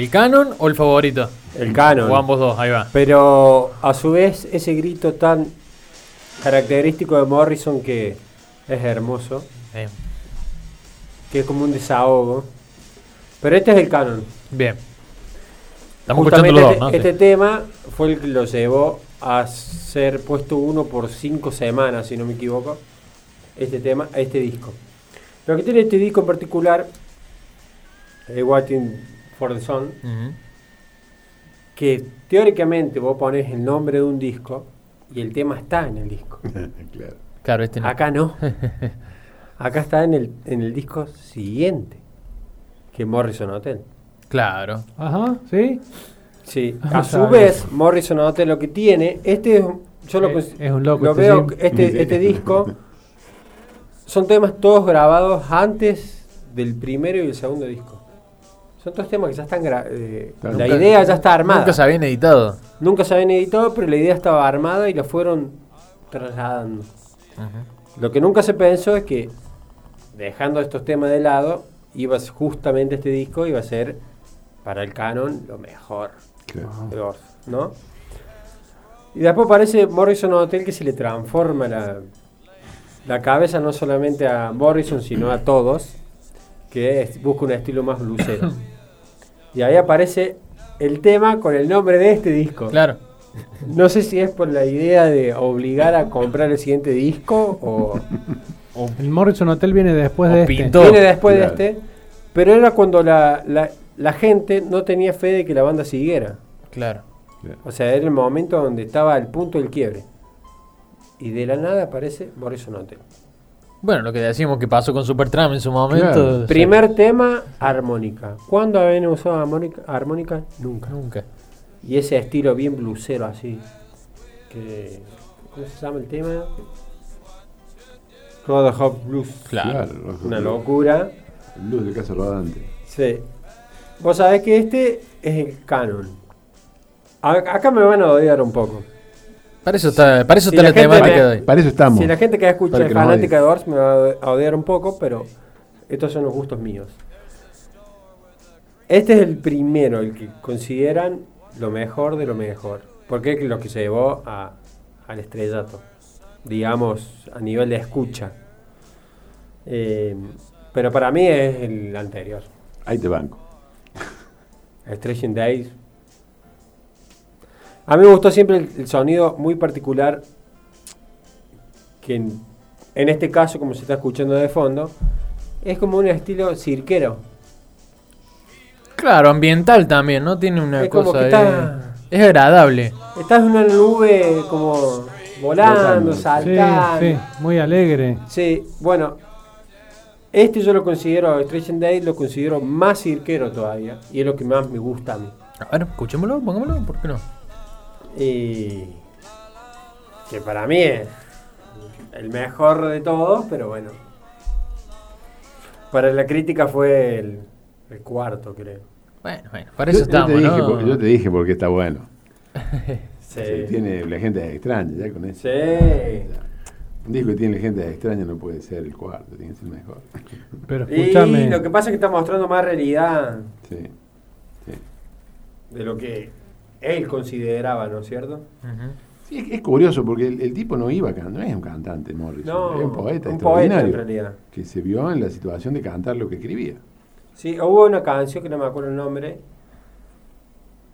S1: ¿El canon o el favorito?
S2: El canon.
S1: O ambos dos, ahí va.
S2: Pero a su vez ese grito tan característico de Morrison que es hermoso,
S1: Eh,
S2: que es como un desahogo. Pero este es el canon.
S1: bien. Estamos escuchando los dos,
S2: Justamente
S1: ¿no?
S2: este,
S1: Sí.
S2: este tema fue el que lo llevó a ser puesto uno por cinco semanas, si no me equivoco. Este tema, este disco. Lo que tiene este disco en particular, eh, Waiting for the Sun, que teóricamente vos pones el nombre de un disco y el tema está en el disco. (laughs)
S4: claro.
S1: Claro, este no.
S2: Acá no. (laughs) Acá está en el, en el disco siguiente, que es Morrison Hotel.
S1: Claro.
S3: Ajá, ¿sí?
S2: Sí,
S3: Ah,
S2: a su vez, Morrison Hotel lo que tiene, este es, un- yo lo,
S3: Es-
S2: cons-
S3: es un loco
S2: lo
S3: este
S2: veo, este, este disco, (laughs) son temas todos grabados antes del primero y el segundo disco. Son todos temas que ya están, gra- eh,
S4: Claro.
S2: la
S1: Nunca-
S2: idea ya está armada.
S1: Nunca se habían editado.
S2: Nunca se habían editado, pero la idea estaba armada y la fueron trasladando. Lo que nunca se pensó es que, dejando estos temas de lado, iba a ser- justamente este disco iba a ser para el canon lo mejor
S4: claro.
S2: ¿no? Y después aparece Morrison Hotel que se le transforma la, la cabeza no solamente a Morrison, sino a todos, que es- busca un estilo más blusero. (coughs) y ahí aparece el tema con el nombre de este disco.
S1: Claro.
S2: No sé si es por la idea de obligar a comprar el siguiente disco o
S3: El Morrison Hotel viene después de este.
S1: pintó.
S2: viene después
S4: Claro.
S2: de este, pero era cuando la, la- la gente no tenía fe de que la banda siguiera.
S1: Claro.
S2: O sea, era el momento donde estaba el punto del quiebre. Y de la nada aparece Morrison Hotel.
S1: Bueno, lo que decimos que pasó con Supertramp en su momento.
S4: Claro.
S2: Primer tema, armónica. ¿Cuándo habían usado armónica? armónica? Nunca.
S1: Nunca.
S2: Y ese estilo bien blusero así. Que, ¿Cómo se llama el tema? Road Hop Blues.
S1: Claro.
S4: Claro,
S2: Una locura.
S4: Luz de casa rodante.
S2: Sí. Vos sabés que este es el canon. A- acá me van a odiar un poco.
S1: Para eso está, para eso
S2: Si
S1: está
S2: la
S1: la,
S2: gente
S1: temática
S2: me-
S1: de hoy.
S4: Para eso estamos.
S2: Si la gente que escucha es
S4: que
S2: fanática de. Doors me va a odiar un poco, pero estos son los gustos míos. Este es el primero, el que consideran lo mejor de lo mejor. Porque es lo que se llevó a- al estrellato. Digamos, a nivel de escucha. Eh, pero para mí es el anterior.
S4: Ahí te banco.
S2: Stretching Days. A mí me gustó siempre el, el sonido muy particular que en, en este caso, como se está escuchando de fondo, es como un estilo cirquero.
S1: Claro, ambiental también, ¿no? Tiene una
S2: Es como
S1: cosa.
S2: que
S1: de-
S2: está-
S1: Es agradable.
S2: Estás en una nube como volando,
S4: Flotando.
S3: Sí,
S2: saltando.
S3: sí, muy alegre.
S2: Sí, bueno, este yo lo considero, Stretching Days lo considero más cirquero todavía, y es lo que más me gusta a mí.
S1: A ver, escuchémoslo, pongámoslo, ¿por qué no?
S2: Y que para mí es el mejor de todos, pero bueno. Para la crítica fue el, el cuarto, creo.
S1: Bueno, bueno, para eso
S4: yo, yo
S1: estamos,
S4: te dije, yo te dije porque está bueno. (laughs)
S2: Sí.
S4: Sí, tiene la gente extraña, ya con eso.
S2: Sí.
S4: Un disco que tiene gente extraña no puede ser el cuarto, tiene que ser mejor.
S3: Pero
S2: Y
S3: escúchame.
S2: lo que pasa es que está mostrando más realidad
S4: Sí, sí.
S2: de lo que él consideraba, ¿no es cierto?
S4: Sí, es, es curioso porque el, el tipo no iba a cantar, no es un cantante Morrison,
S2: No,
S4: es un poeta
S2: un poeta en
S4: extraordinario
S2: realidad.
S4: que se vio en la situación de cantar lo que escribía.
S2: Sí, hubo una canción que no me acuerdo el nombre,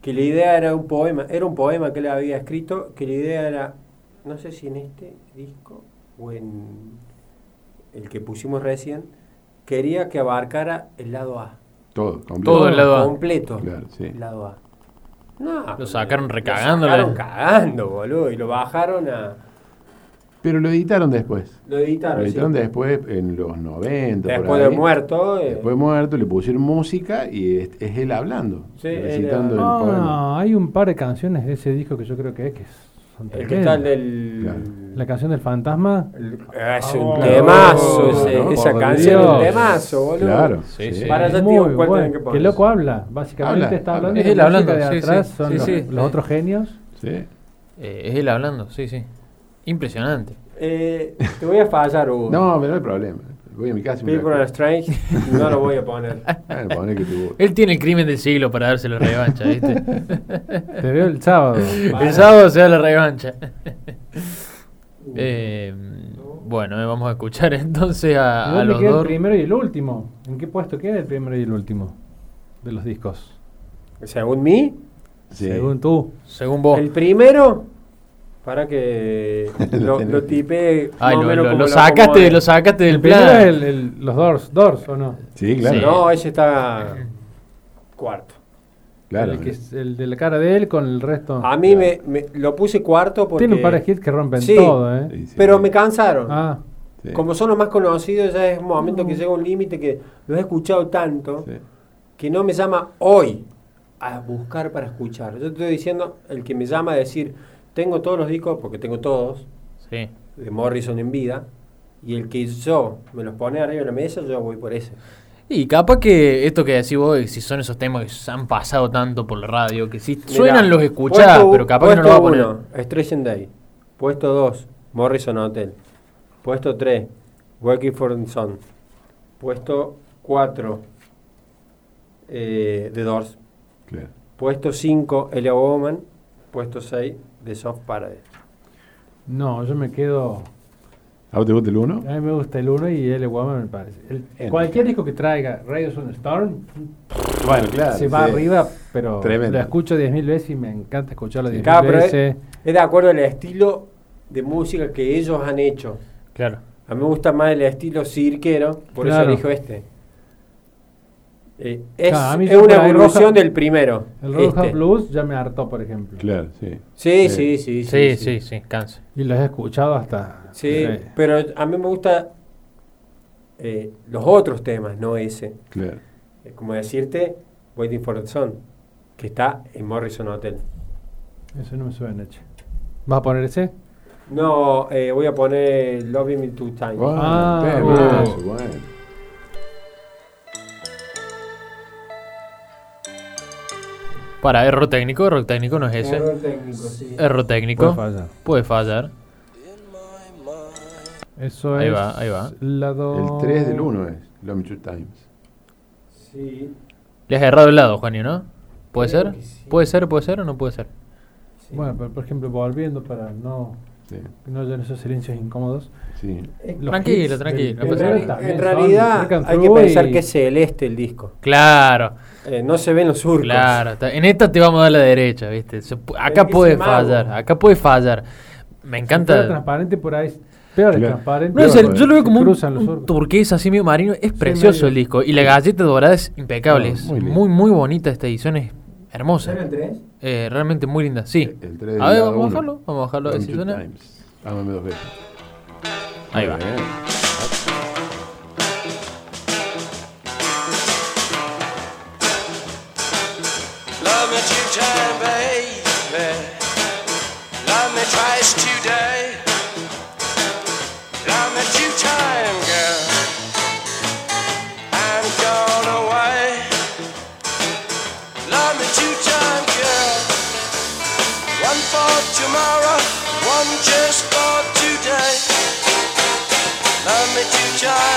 S2: que la idea era un poema, era un poema que él había escrito, que la idea era, no sé si en este disco o en el que pusimos recién, quería que abarcara el lado A.
S4: Todo, completo.
S1: Todo el lado A.
S2: Completo.
S4: Claro, sí.
S2: El lado A. No,
S1: Lo sacaron
S2: Lo
S1: recagándole.
S2: sacaron cagando, boludo, y lo bajaron a...
S4: Pero lo editaron después.
S2: Lo editaron,
S4: Lo
S2: sí.
S4: editaron después en los 90. por
S2: Después de muerto. eh,
S4: Después de muerto le pusieron música y es, es él hablando,
S2: Sí,
S4: recitando
S2: él,
S4: el
S3: Ah,
S4: poema.
S3: hay un par de canciones de ese disco que yo creo que es que son
S2: el que está el
S3: tremendas.
S2: del...
S4: Claro.
S3: La canción del fantasma.
S2: es un
S3: Oh,
S2: temazo, ese-
S4: ¿no?
S2: esa canción es un
S3: Dios.
S2: temazo, boludo.
S4: Claro,
S1: Sí, sí.
S2: Para allá
S3: muy
S2: cuál
S3: bueno.
S2: que
S3: loco habla. Básicamente
S4: Habla,
S3: está
S4: habla.
S3: hablando.
S1: Es él
S3: la
S1: hablando,
S3: de
S1: sí,
S3: atrás
S1: sí,
S3: son
S1: sí,
S3: los,
S1: sí.
S3: los otros genios.
S4: Sí.
S1: Eh, es él hablando, sí, sí. Impresionante.
S2: Eh, te voy a fallar, Hugo.
S4: No, pero no hay problema. Voy a mi casa y me
S2: People are Strange no lo voy a poner. (laughs)
S4: Bueno, poné que te guste.
S1: Él tiene el crimen del siglo para darse la revancha, ¿viste?
S3: Te veo el sábado.
S1: el sábado se da la revancha. (laughs) Eh, bueno, eh, vamos a escuchar (laughs) entonces
S3: ¿Y
S1: a, a
S3: ¿Dónde
S1: los
S3: queda el
S1: dos.
S3: primero y el último? ¿En qué puesto queda el primero y el último de los discos?
S2: Según mí,
S4: Sí.
S3: Según tú.
S1: Según vos.
S2: el primero, para que (laughs)
S4: Lo
S2: lo, tipe
S1: Ay, lo, lo-
S2: como
S1: lo
S2: lo
S1: sacaste, lo sacaste del
S3: El primero
S1: plan.
S3: es el, el- los Doors, Doors o no.
S4: Sí, claro.
S1: Sí.
S2: No, ese está cuarto.
S4: Claro.
S3: El, que es el de la cara de él con el resto.
S2: A mí me, me- lo puse cuarto porque...
S3: Tiene un par de hits que rompen
S2: Sí.
S3: todo, ¿eh?
S4: Sí, sí.
S2: Pero me cansaron.
S3: Ah,
S4: Sí.
S2: Como son los más conocidos, ya es un momento que llega un límite que los he escuchado tanto
S4: Sí.
S2: que no me llama hoy a buscar para escuchar. Yo te estoy diciendo, el que me llama a decir, tengo todos los discos, porque tengo todos,
S1: Sí.
S2: de Morrison en vida, y el que yo me los pone arriba de la mesa, yo voy por ese.
S1: Y capaz que esto que decís vos, si son esos temas que se han pasado tanto por la radio, que si
S2: Mirá,
S1: suenan los escuchás,
S2: puesto-
S1: pero capaz que no los va a poner.
S2: Puesto 1, Stretch Day. Puesto 2, Morrison Hotel. Puesto 3, Working for the Sun. Puesto 4, eh, The Doors.
S4: Claro.
S2: Puesto 5, Elia Woman. Puesto 6, The Soft Paradise.
S3: no, yo me quedo.
S4: ¿A vos te gusta el 1?
S3: A mí me gusta el 1 y el Woman me parece. El- cualquier disco que traiga Radios on the Storm
S4: Bueno, claro.
S3: se va
S4: sí.
S3: arriba, pero
S4: Tremendo.
S3: lo escucho 10.000 veces y me encanta escucharlo 10.000
S2: Claro, es,
S3: veces.
S2: es de acuerdo al estilo de música que ellos han hecho.
S1: Claro.
S2: A mí me gusta más el estilo cirquero, por
S3: Claro.
S2: eso elijo este. Eh, es
S3: Claro,
S2: es una evolución
S3: Roja-
S2: del primero.
S3: El Roja
S2: este.
S3: Blues ya me hartó, por ejemplo.
S4: Claro, sí.
S2: Sí,
S4: Sí.
S2: sí, sí.
S1: Sí, sí, sí, cansa.
S3: Y los he escuchado hasta.
S2: Sí,
S3: no sé,
S2: pero a mí me gusta eh, los otros temas, no ese.
S4: Claro.
S2: Es como decirte Waiting for the Sun, que está en Morrison Hotel.
S3: Eso no me suena, che. ¿Vas a poner ese?
S2: No, eh, voy a poner Loving Me Two Times.
S4: Bueno,
S3: Ah,
S4: temazo,
S3: bueno.
S1: Para error técnico, error técnico no es ese.
S2: Error técnico, sí.
S1: Error técnico.
S3: Puede fallar.
S1: Puede fallar.
S3: Eso
S1: Ahí
S3: es.
S1: va, ahí va.
S3: La do...
S4: El 3 del 1 es Two Times.
S2: Sí.
S1: Le has errado el lado, Juanio, ¿no? ¿Puede
S2: Creo
S1: ser?
S2: sí.
S1: ¿Puede ser, puede ser o no puede ser?
S2: sí.
S3: Bueno, pero por ejemplo, volviendo para no,
S4: Sí,
S3: que no hayan esos silencios incómodos.
S4: sí.
S2: Eh,
S1: Tranquilo,
S3: hits
S1: tranquilo, no
S2: En, en realidad hay que pensar
S3: y-
S2: que es celeste el disco.
S1: Claro,
S2: Eh, no se ven los surcos.
S1: claro. En esta te vamos a dar la derecha, ¿viste? Se acá puede fallar, acá puede fallar. Me
S3: Si
S1: encanta.
S3: transparente por ahí. Peor
S4: Claro.
S3: transparente.
S1: No, es el-
S4: Peor,
S1: yo lo veo como un, turquesa así medio marino. Es precioso
S3: medio.
S1: el disco. Y la galleta dorada es impecable.
S4: No,
S1: es
S4: muy
S1: muy,
S4: lindo.
S1: muy, bonita esta edición. Es hermosa.
S2: ¿Era el tres?
S1: Eh, realmente muy linda. Sí.
S4: El 3 del
S1: A ver, vamos a bajarlo. Vamos a bajarlo. a ver si suena.
S4: Dos veces.
S1: Ahí
S4: Muy
S1: va.
S4: bien.
S5: Love me two time, baby.
S6: Love me twice today. Me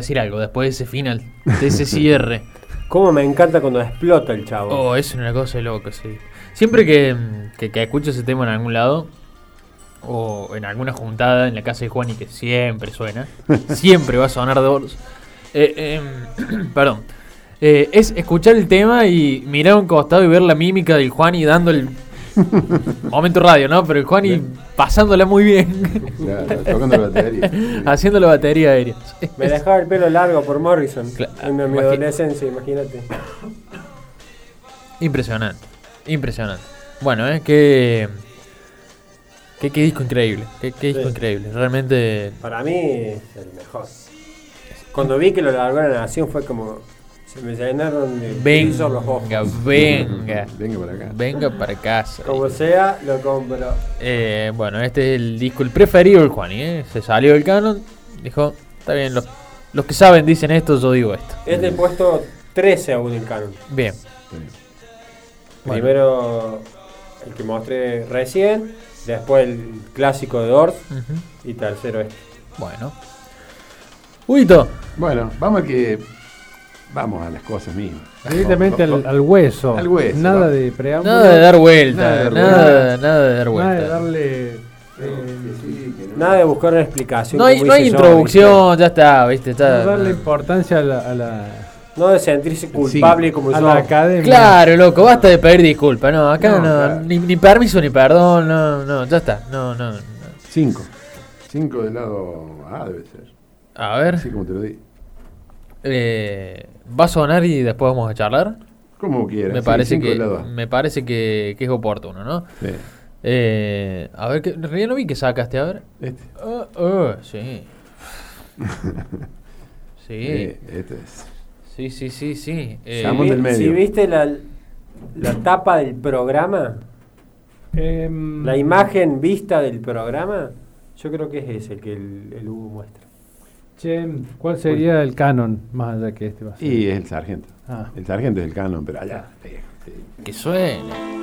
S1: decir algo después de ese final, de ese cierre. (laughs)
S2: Cómo me encanta cuando explota el chavo.
S1: Oh, es una cosa de loco, sí. Siempre que, que, que escucho ese tema en algún lado, o en alguna juntada en la casa de Juan y que siempre suena, (laughs) siempre va a sonar Doors. Eh, em, (clears throat) perdón. Eh, es escuchar el tema y mirar a un costado y ver la mímica del Juan y dando el (laughs) momento radio, ¿no? Pero el Juan y pasándola muy bien,
S4: Claro, tocando la batería. (laughs)
S1: haciendo la batería aérea.
S2: Me dejaba el pelo largo por Morrison
S1: Claro,
S2: en mi adolescencia, imagínate.
S1: Impresionante, impresionante. Bueno, ¿eh? Qué, qué, qué disco increíble, qué, qué disco
S2: Sí.
S1: increíble. Realmente
S2: Para mí es el mejor. Cuando vi que lo largó la nación fue como. Se me llenaron de brillo los ojos.
S1: venga, venga, (laughs)
S4: Venga para acá.
S1: venga para casa.
S2: Como sea, lo compro.
S1: Eh, bueno, este es el disco el preferido del Juani, ¿eh? Se salió del canon, dijo, está bien, los, los que saben dicen esto, yo digo esto.
S2: Es del puesto 13 aún en canon.
S1: Bien, Bueno.
S2: Primero el que mostré recién, después el clásico de Doors
S1: ujú,
S2: y tercero este.
S1: bueno. Huito,
S4: Bueno, vamos a que. Vamos a las cosas mismas.
S3: Directamente al, al hueso.
S4: Al hueso,
S3: Nada de preámbulo.
S1: nada de dar vuelta,
S4: Nada de dar
S1: nada, nada, de dar
S3: Nada
S1: vuelta.
S3: de darle. eh,
S4: Sí, que no.
S2: Nada de buscar una explicación.
S1: No hay, no
S2: yo,
S1: introducción, ya está, viste,
S3: no
S1: está.
S3: darle importancia a la, a la,
S2: ¿viste? No de sentirse culpable como
S3: a
S2: yo.
S3: la academia.
S1: Claro, loco, basta de pedir disculpas, no, acá no,
S4: No, claro.
S1: ni, ni permiso ni perdón, no, no, ya está, no, no. no.
S4: Cinco. Cinco del lado A debe ser.
S1: A ver,
S4: Así como te lo di.
S1: eh, va a sonar y después vamos a charlar.
S4: Como quieras.
S1: Me
S4: sí,
S1: parece que me parece que, que es oportuno, ¿no?
S4: Sí.
S1: Eh, a ver, que, en realidad no vi que sacaste, a ver.
S4: Este.
S1: Ah, ah, sí. (laughs) Sí,
S4: Eh, este es.
S5: Sí, sí, sí, sí. Eh,
S4: Jamón del medio.
S2: Si viste la, la tapa del programa,
S3: Em,
S2: la imagen vista del programa, yo creo que es ese el que el, el Hugo muestra.
S3: Che, ¿cuál sería el canon más allá que este va a ser?
S4: Y es el sargento.
S3: Ah.
S4: El sargento es el canon, pero allá. sí, sí.
S5: que suene.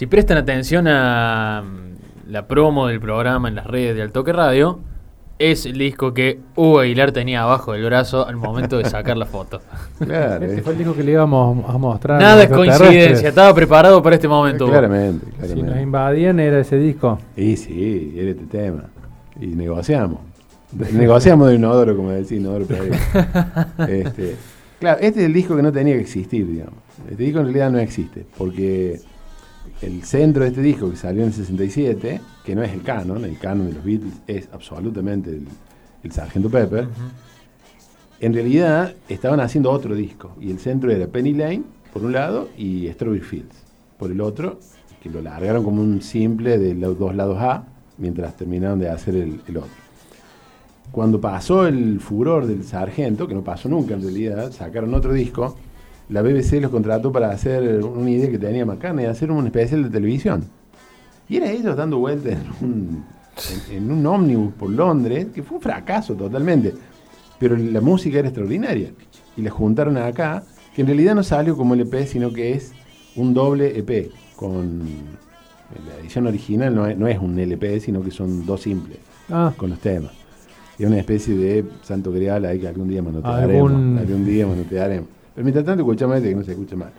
S5: Si prestan atención a mm, la promo del programa en las redes de Altoque Radio, es el disco que Hugo Aguilar tenía abajo del brazo al momento de sacar la foto. (laughs)
S4: Claro,
S3: Este
S4: es-
S3: fue el disco que le íbamos a mostrar.
S5: Nada es coincidencia, estaba preparado para este momento. Hugo.
S4: claramente,
S3: Si nos
S4: claramente.
S3: invadían era ese disco.
S4: Y sí, era este tema. Y negociamos. (laughs) Negociamos de inodoro, como decía Inodoro (laughs) este, claro, este es el disco que no tenía que existir, digamos. Este disco en realidad no existe, porque el centro de este disco que salió en el 67, que no es el canon, el canon de los Beatles es absolutamente el, el Sargento Pepper, en realidad estaban haciendo otro disco, y el centro era Penny Lane, por un lado, y Strawberry Fields, por el otro, que lo largaron como un simple de los dos lados A, mientras terminaron de hacer el, el otro. Cuando pasó el furor del sargento, que no pasó nunca en realidad, sacaron otro disco, la BBC los contrató para hacer una idea que tenía McCartney, hacer un especial de televisión. Y era ellos dando vueltas en un, en, en un ómnibus por Londres, que fue un fracaso totalmente. Pero la música era extraordinaria. Y la juntaron acá, que en realidad no salió como LP, sino que es un doble EP. Con la edición original no es, no es un LP, sino que son dos simples
S3: Ah,
S4: con los temas. Y es una especie de santo grial ahí que algún día manotearemos.
S3: Algún-
S4: Algún, día manotearemos. Pero mientras tanto escuchamos este que no se escucha mal.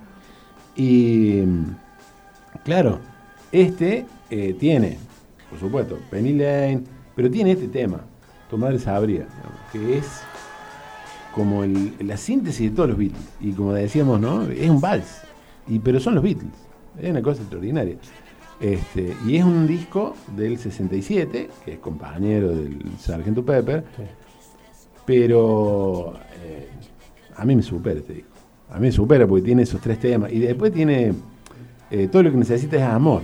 S4: Y claro, este eh, tiene, por supuesto, Penny Lane, pero tiene este tema, Tu madre sabría, que es como el- la síntesis de todos los Beatles. Y como decíamos, ¿no? Es un vals. Y, pero son los Beatles. Es una cosa extraordinaria. Este, y es un disco del 67, que es compañero del Sargento Pepper,
S3: sí.
S4: pero eh, a mí me supera este disco. A mí me supera porque tiene esos tres temas. Y después tiene eh, todo lo que necesita es amor,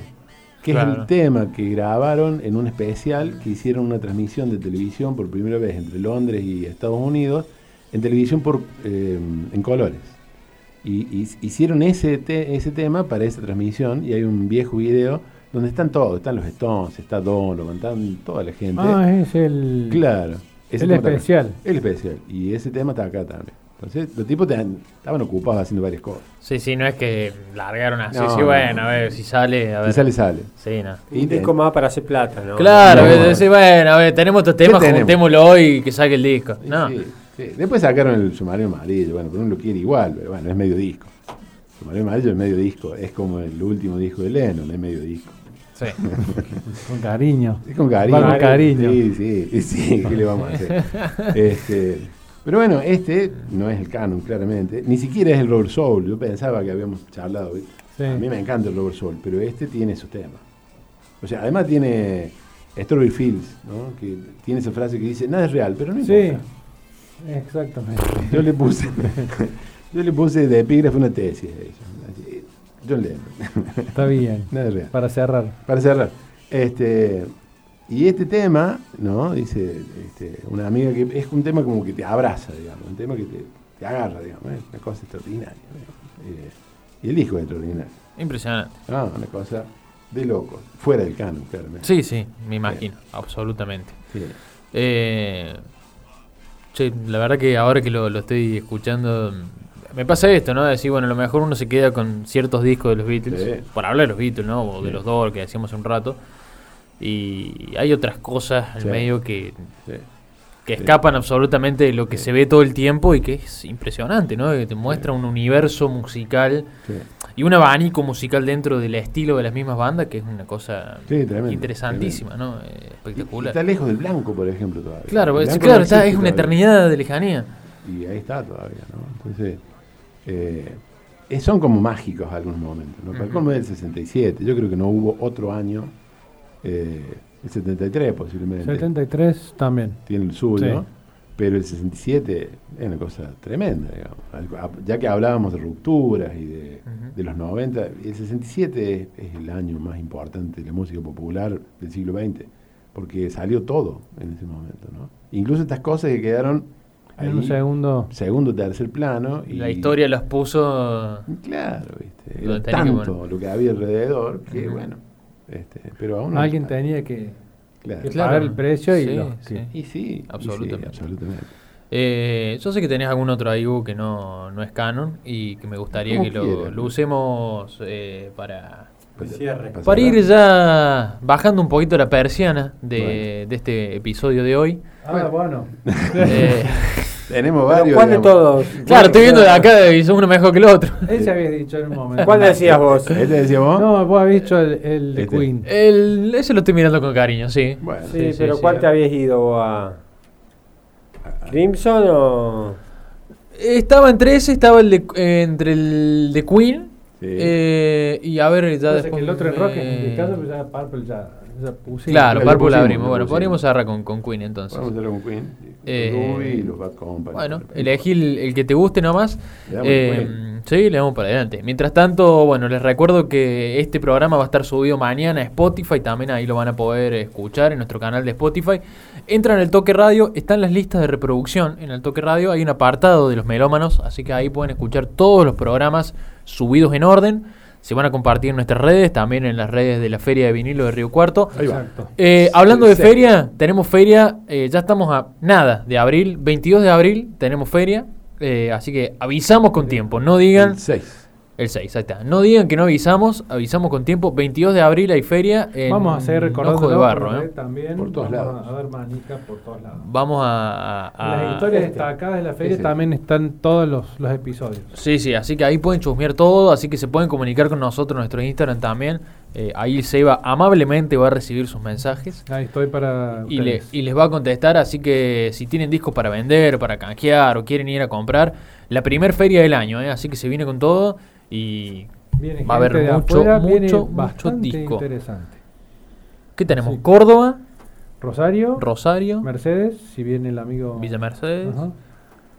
S4: que es el tema que grabaron en un especial que hicieron una transmisión de televisión por primera vez entre Londres y Estados Unidos, en televisión por, eh, en colores. Y, y hicieron ese, te- ese tema para esa transmisión y hay un viejo video donde están todos, están los Stones, está Donovan, están toda la gente.
S3: Ah, es el.
S4: Claro.
S3: El
S4: acá.
S3: especial.
S4: El especial. Y ese tema está acá también. Entonces, los tipos te- estaban ocupados haciendo varias cosas.
S1: Sí, sí, no es que largaron así.
S4: No,
S1: sí,
S4: no,
S1: bueno,
S4: no.
S1: a ver si sale. A ver.
S4: Si sale, sale.
S1: Sí, no.
S2: Un disco más para hacer plata, ¿no?
S1: Claro,
S4: No,
S1: bueno, a ver, tenemos estos temas,
S4: tenemos?
S1: juntémoslo hoy y que saque el disco.
S4: Sí,
S1: No.
S4: sí, sí. Después sacaron el submarino amarillo, bueno, pero uno lo quiere igual, pero bueno, es medio disco. El submarino amarillo es medio disco, es como el último disco de Lennon, es medio disco.
S1: Sí. (laughs)
S3: Con cariño.
S4: Es con cariño.
S3: Con cariño.
S4: Sí, sí, sí, ¿qué le vamos a hacer? (laughs) Este, pero bueno, este no es el canon, claramente. Ni siquiera es el Robert Soul. Yo pensaba que habíamos charlado.
S3: Sí.
S4: A mí me encanta el Robert Soul, pero este tiene esos temas. O sea, además tiene Strawberry Fields, ¿no? que tiene esa frase que dice, nada es real, pero no
S3: Sí,
S4: importa.
S3: exactamente.
S4: Yo le puse, (laughs) yo le puse de epígrafe una tesis a eso. John Lennon.
S3: Está bien.
S4: nada es real.
S3: Para cerrar.
S4: Para cerrar. Este, y este tema, ¿no? Dice este, una amiga que es un tema como que te abraza, digamos, un tema que te, te agarra, digamos, es una cosa extraordinaria. digamos. Eh, y el disco es extraordinario.
S1: Impresionante.
S4: No, una cosa de loco. Fuera del canon, claramente.
S1: Sí, sí, me imagino, absolutamente.
S4: Sí.
S1: Eh, che, la verdad que ahora que lo, lo estoy escuchando, me pasa esto, ¿no? De decir, bueno, a lo mejor uno se queda con ciertos discos de los Beatles,
S4: Sí.
S1: por hablar de los Beatles, ¿no? O de los Doors que decíamos hace un rato. Y hay otras cosas al
S4: Sí.
S1: medio que,
S4: Sí.
S1: que
S4: Sí.
S1: escapan absolutamente de lo que se ve todo el tiempo y que es impresionante, ¿no? Que te muestra un universo musical y un abanico musical dentro del estilo de las mismas bandas que es una cosa
S4: tremendo,
S1: interesantísima, ¿no? Eh,
S4: Y- y
S1: espectacular.
S4: está lejos del blanco, por ejemplo, todavía.
S1: Claro, es, claro
S4: no
S1: está,
S4: existe
S1: es una
S4: todavía.
S1: eternidad de lejanía.
S4: Y ahí está todavía, ¿no? Entonces, eh, eh, son como mágicos algunos momentos, ¿no?
S1: Ujú.
S4: colmo del 67, yo creo que no hubo otro año, eh, el 73 posiblemente,
S3: 73 también.
S4: tiene el suyo,
S3: Sí.
S4: pero el 67 es una cosa tremenda, digamos. Ya que hablábamos de rupturas y de,
S1: Ujú.
S4: de los 90, el 67 es, es el año más importante de la música popular del siglo XX, porque salió todo en ese momento, ¿no? Incluso estas cosas que quedaron
S3: En un
S4: ahí,
S3: segundo.
S4: segundo, tercer plano. Y,
S1: La historia los puso.
S4: Claro, ¿viste? Era
S1: tenía que
S4: tanto
S1: poner.
S4: lo que había alrededor que,
S1: Ujú.
S4: bueno. Este, pero aún
S3: Alguien tenía que,
S4: Claro.
S3: que
S1: Claro.
S3: pagar el precio y
S1: Sí,
S3: los
S1: sí.
S3: que-
S4: Y sí, y sí,
S1: Absolutamente.
S4: absolutamente.
S1: Eh, yo sé que tenés algún otro ahí Hugo, que no, no es canon y que me gustaría
S4: Como
S1: que lo, usemos eh, para,
S2: cierre.
S4: Para
S1: para ir ya bajando un poquito la persiana de,
S4: Bueno.
S1: de este episodio de hoy.
S3: Ah, bueno.
S1: Eh, (laughs)
S4: Tenemos
S2: Pero
S4: varios.
S2: ¿Cuál de todos?
S1: claro, estoy viendo de acá y son uno mejor que el otro. (laughs)
S3: Ese habías dicho en un momento.
S2: ¿Cuál decías vos?
S4: ¿Este decía vos?
S3: No, vos habías dicho el, el de
S4: Este.
S3: Queen.
S1: El, ese lo estoy mirando con cariño, sí.
S4: Bueno,
S2: Sí, pero
S1: sí.
S2: ¿cuál te habías ido vos a Crimson o
S1: Estaba entre ese, estaba el de, eh, entre el de Queen.
S4: Sí.
S1: eh, y a ver, ya
S3: Pasa
S1: después.
S3: que el otro en rock en mi caso, pues ya Purple ya, puse.
S1: Claro, Purple
S4: pusimos,
S1: abrimos. Bueno, podríamos cerrar con, con Queen entonces.
S4: Vamos a hacerlo con Queen.
S1: Eh,
S4: Ruby y los Bad Company.
S1: Bueno, elegí el, el que te guste nomás.
S4: Le damos
S1: Eh, sí, le damos para adelante. Mientras tanto, bueno, les recuerdo que este programa va a estar subido mañana a Spotify. También ahí lo van a poder escuchar en nuestro canal de Spotify. Entran en el Toque Radio, están las listas de reproducción. En el Toque Radio hay un apartado de los melómanos, así que ahí pueden escuchar todos los programas subidos en orden. Se van a compartir en nuestras redes, también en las redes de la Feria de Vinilo de Río Cuarto.
S4: Ahí va.
S3: Exacto.
S1: Eh, hablando de
S4: Sí.
S1: feria, tenemos feria, eh, ya estamos a nada de abril, 22 de abril tenemos feria, eh, así que avisamos con tiempo, no digan
S4: El 6.
S1: El 6, ahí está, no digan que no avisamos, avisamos con tiempo, 22 de abril hay feria en
S3: Vamos a recordando
S1: Ojo de Barro, ¿eh?
S3: también.
S4: Por todos
S3: Vamos
S4: lados.
S3: A ver manica por todos lados.
S1: Vamos a... a-
S3: las historias
S4: este.
S3: destacadas de la feria
S4: Ese.
S3: también están todos los, los episodios.
S1: Sí, sí, así que ahí pueden chusmear todo, así que se pueden comunicar con nosotros en nuestro Instagram también, eh, ahí Seba amablemente va a recibir sus mensajes.
S3: Ahí estoy para.
S1: y, le-
S3: ustedes.
S1: y les va a contestar, así que si tienen discos para vender, para canjear o quieren ir a comprar, la primer feria del año, ¿eh? así que se viene con todo y
S3: Viene
S1: va a haber mucho,
S3: afuera,
S1: mucho, mucho disco.
S3: interesante.
S1: ¿qué tenemos?
S3: Sí.
S1: Córdoba,
S3: Rosario,
S1: Rosario,
S3: Mercedes, si viene el amigo.
S1: Villa Mercedes.
S3: Ajá.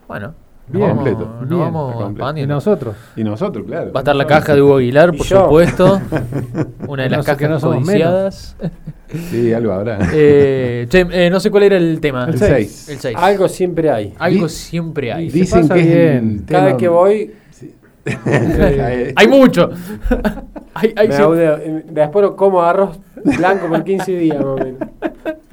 S1: Bueno,
S3: Bien.
S4: Completo.
S1: nos
S3: Bien.
S1: vamos
S4: completo.
S3: Y nosotros.
S4: Y nosotros, claro.
S1: Va a estar la caja de Hugo Aguilar, por
S2: yo.
S1: supuesto. (laughs) Una de
S3: no
S1: las
S3: sé-
S1: cajas
S3: no
S1: codiciadas.
S4: Sí, algo habrá.
S1: Eh, che, eh, no sé cuál era el tema.
S3: El
S4: El
S3: seis.
S4: 6.
S1: El 6.
S2: algo siempre hay?
S1: Algo
S4: Di-
S1: siempre hay.
S4: Dicen que es
S3: bien.
S4: el
S2: Cada
S4: tema-
S2: que voy (laughs)
S1: Hay mucho. (laughs) hay, hay sí-
S2: después lo como arroz blanco por 15 días más o menos.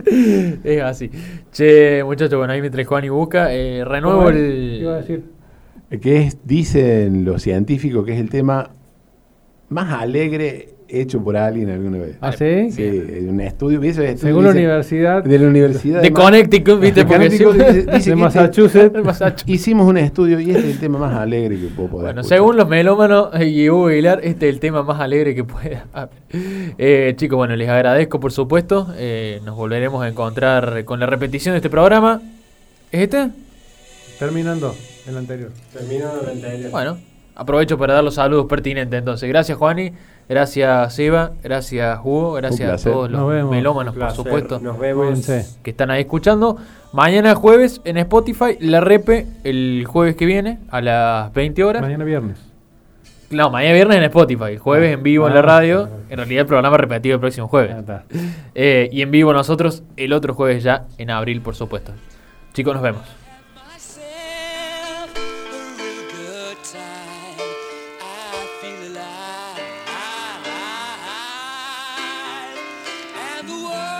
S2: (laughs)
S1: Es así. Che, muchachos, bueno, ahí mientras Juan y busca, eh, renuevo el.
S3: ¿Qué iba a decir?
S4: que es, dicen los científicos que es el tema más alegre hecho por alguien alguna vez.
S3: ¿Ah, sí?
S4: Sí, en un estudio.
S3: Según la universidad
S4: de la Universidad
S1: De Connecticut, ¿viste?
S4: de
S1: Porque
S4: Connecticut
S1: siempre-
S4: dice- dice (laughs)
S3: de
S4: que este-
S3: Massachusetts. (laughs)
S1: De Massachusetts.
S4: hicimos un estudio y este es el tema más alegre que puedo poder
S1: Bueno,
S4: escuchar.
S1: según los melómanos y Hugo Aguilar, este es el tema más alegre que pueda haber. Eh, chicos, bueno, les agradezco por supuesto. Eh, nos volveremos a encontrar con la repetición de este programa. ¿Es este?
S3: Terminando el anterior.
S2: Terminó la anterior.
S1: Bueno, aprovecho para dar los saludos pertinentes entonces. Gracias Juani, gracias Seba, gracias Hugo, gracias a todos los melómanos, por supuesto,
S2: Nos vemos.
S1: Que están ahí escuchando. Mañana jueves en Spotify, la repe el jueves que viene a las 20 horas.
S3: Mañana viernes.
S1: No, mañana viernes en Spotify, jueves en vivo en la
S3: Ah,
S1: radio. En realidad el programa repetido el próximo jueves.
S3: Ah.
S1: Eh, y en vivo nosotros el otro jueves ya en abril, por supuesto. Chicos, nos vemos.
S7: World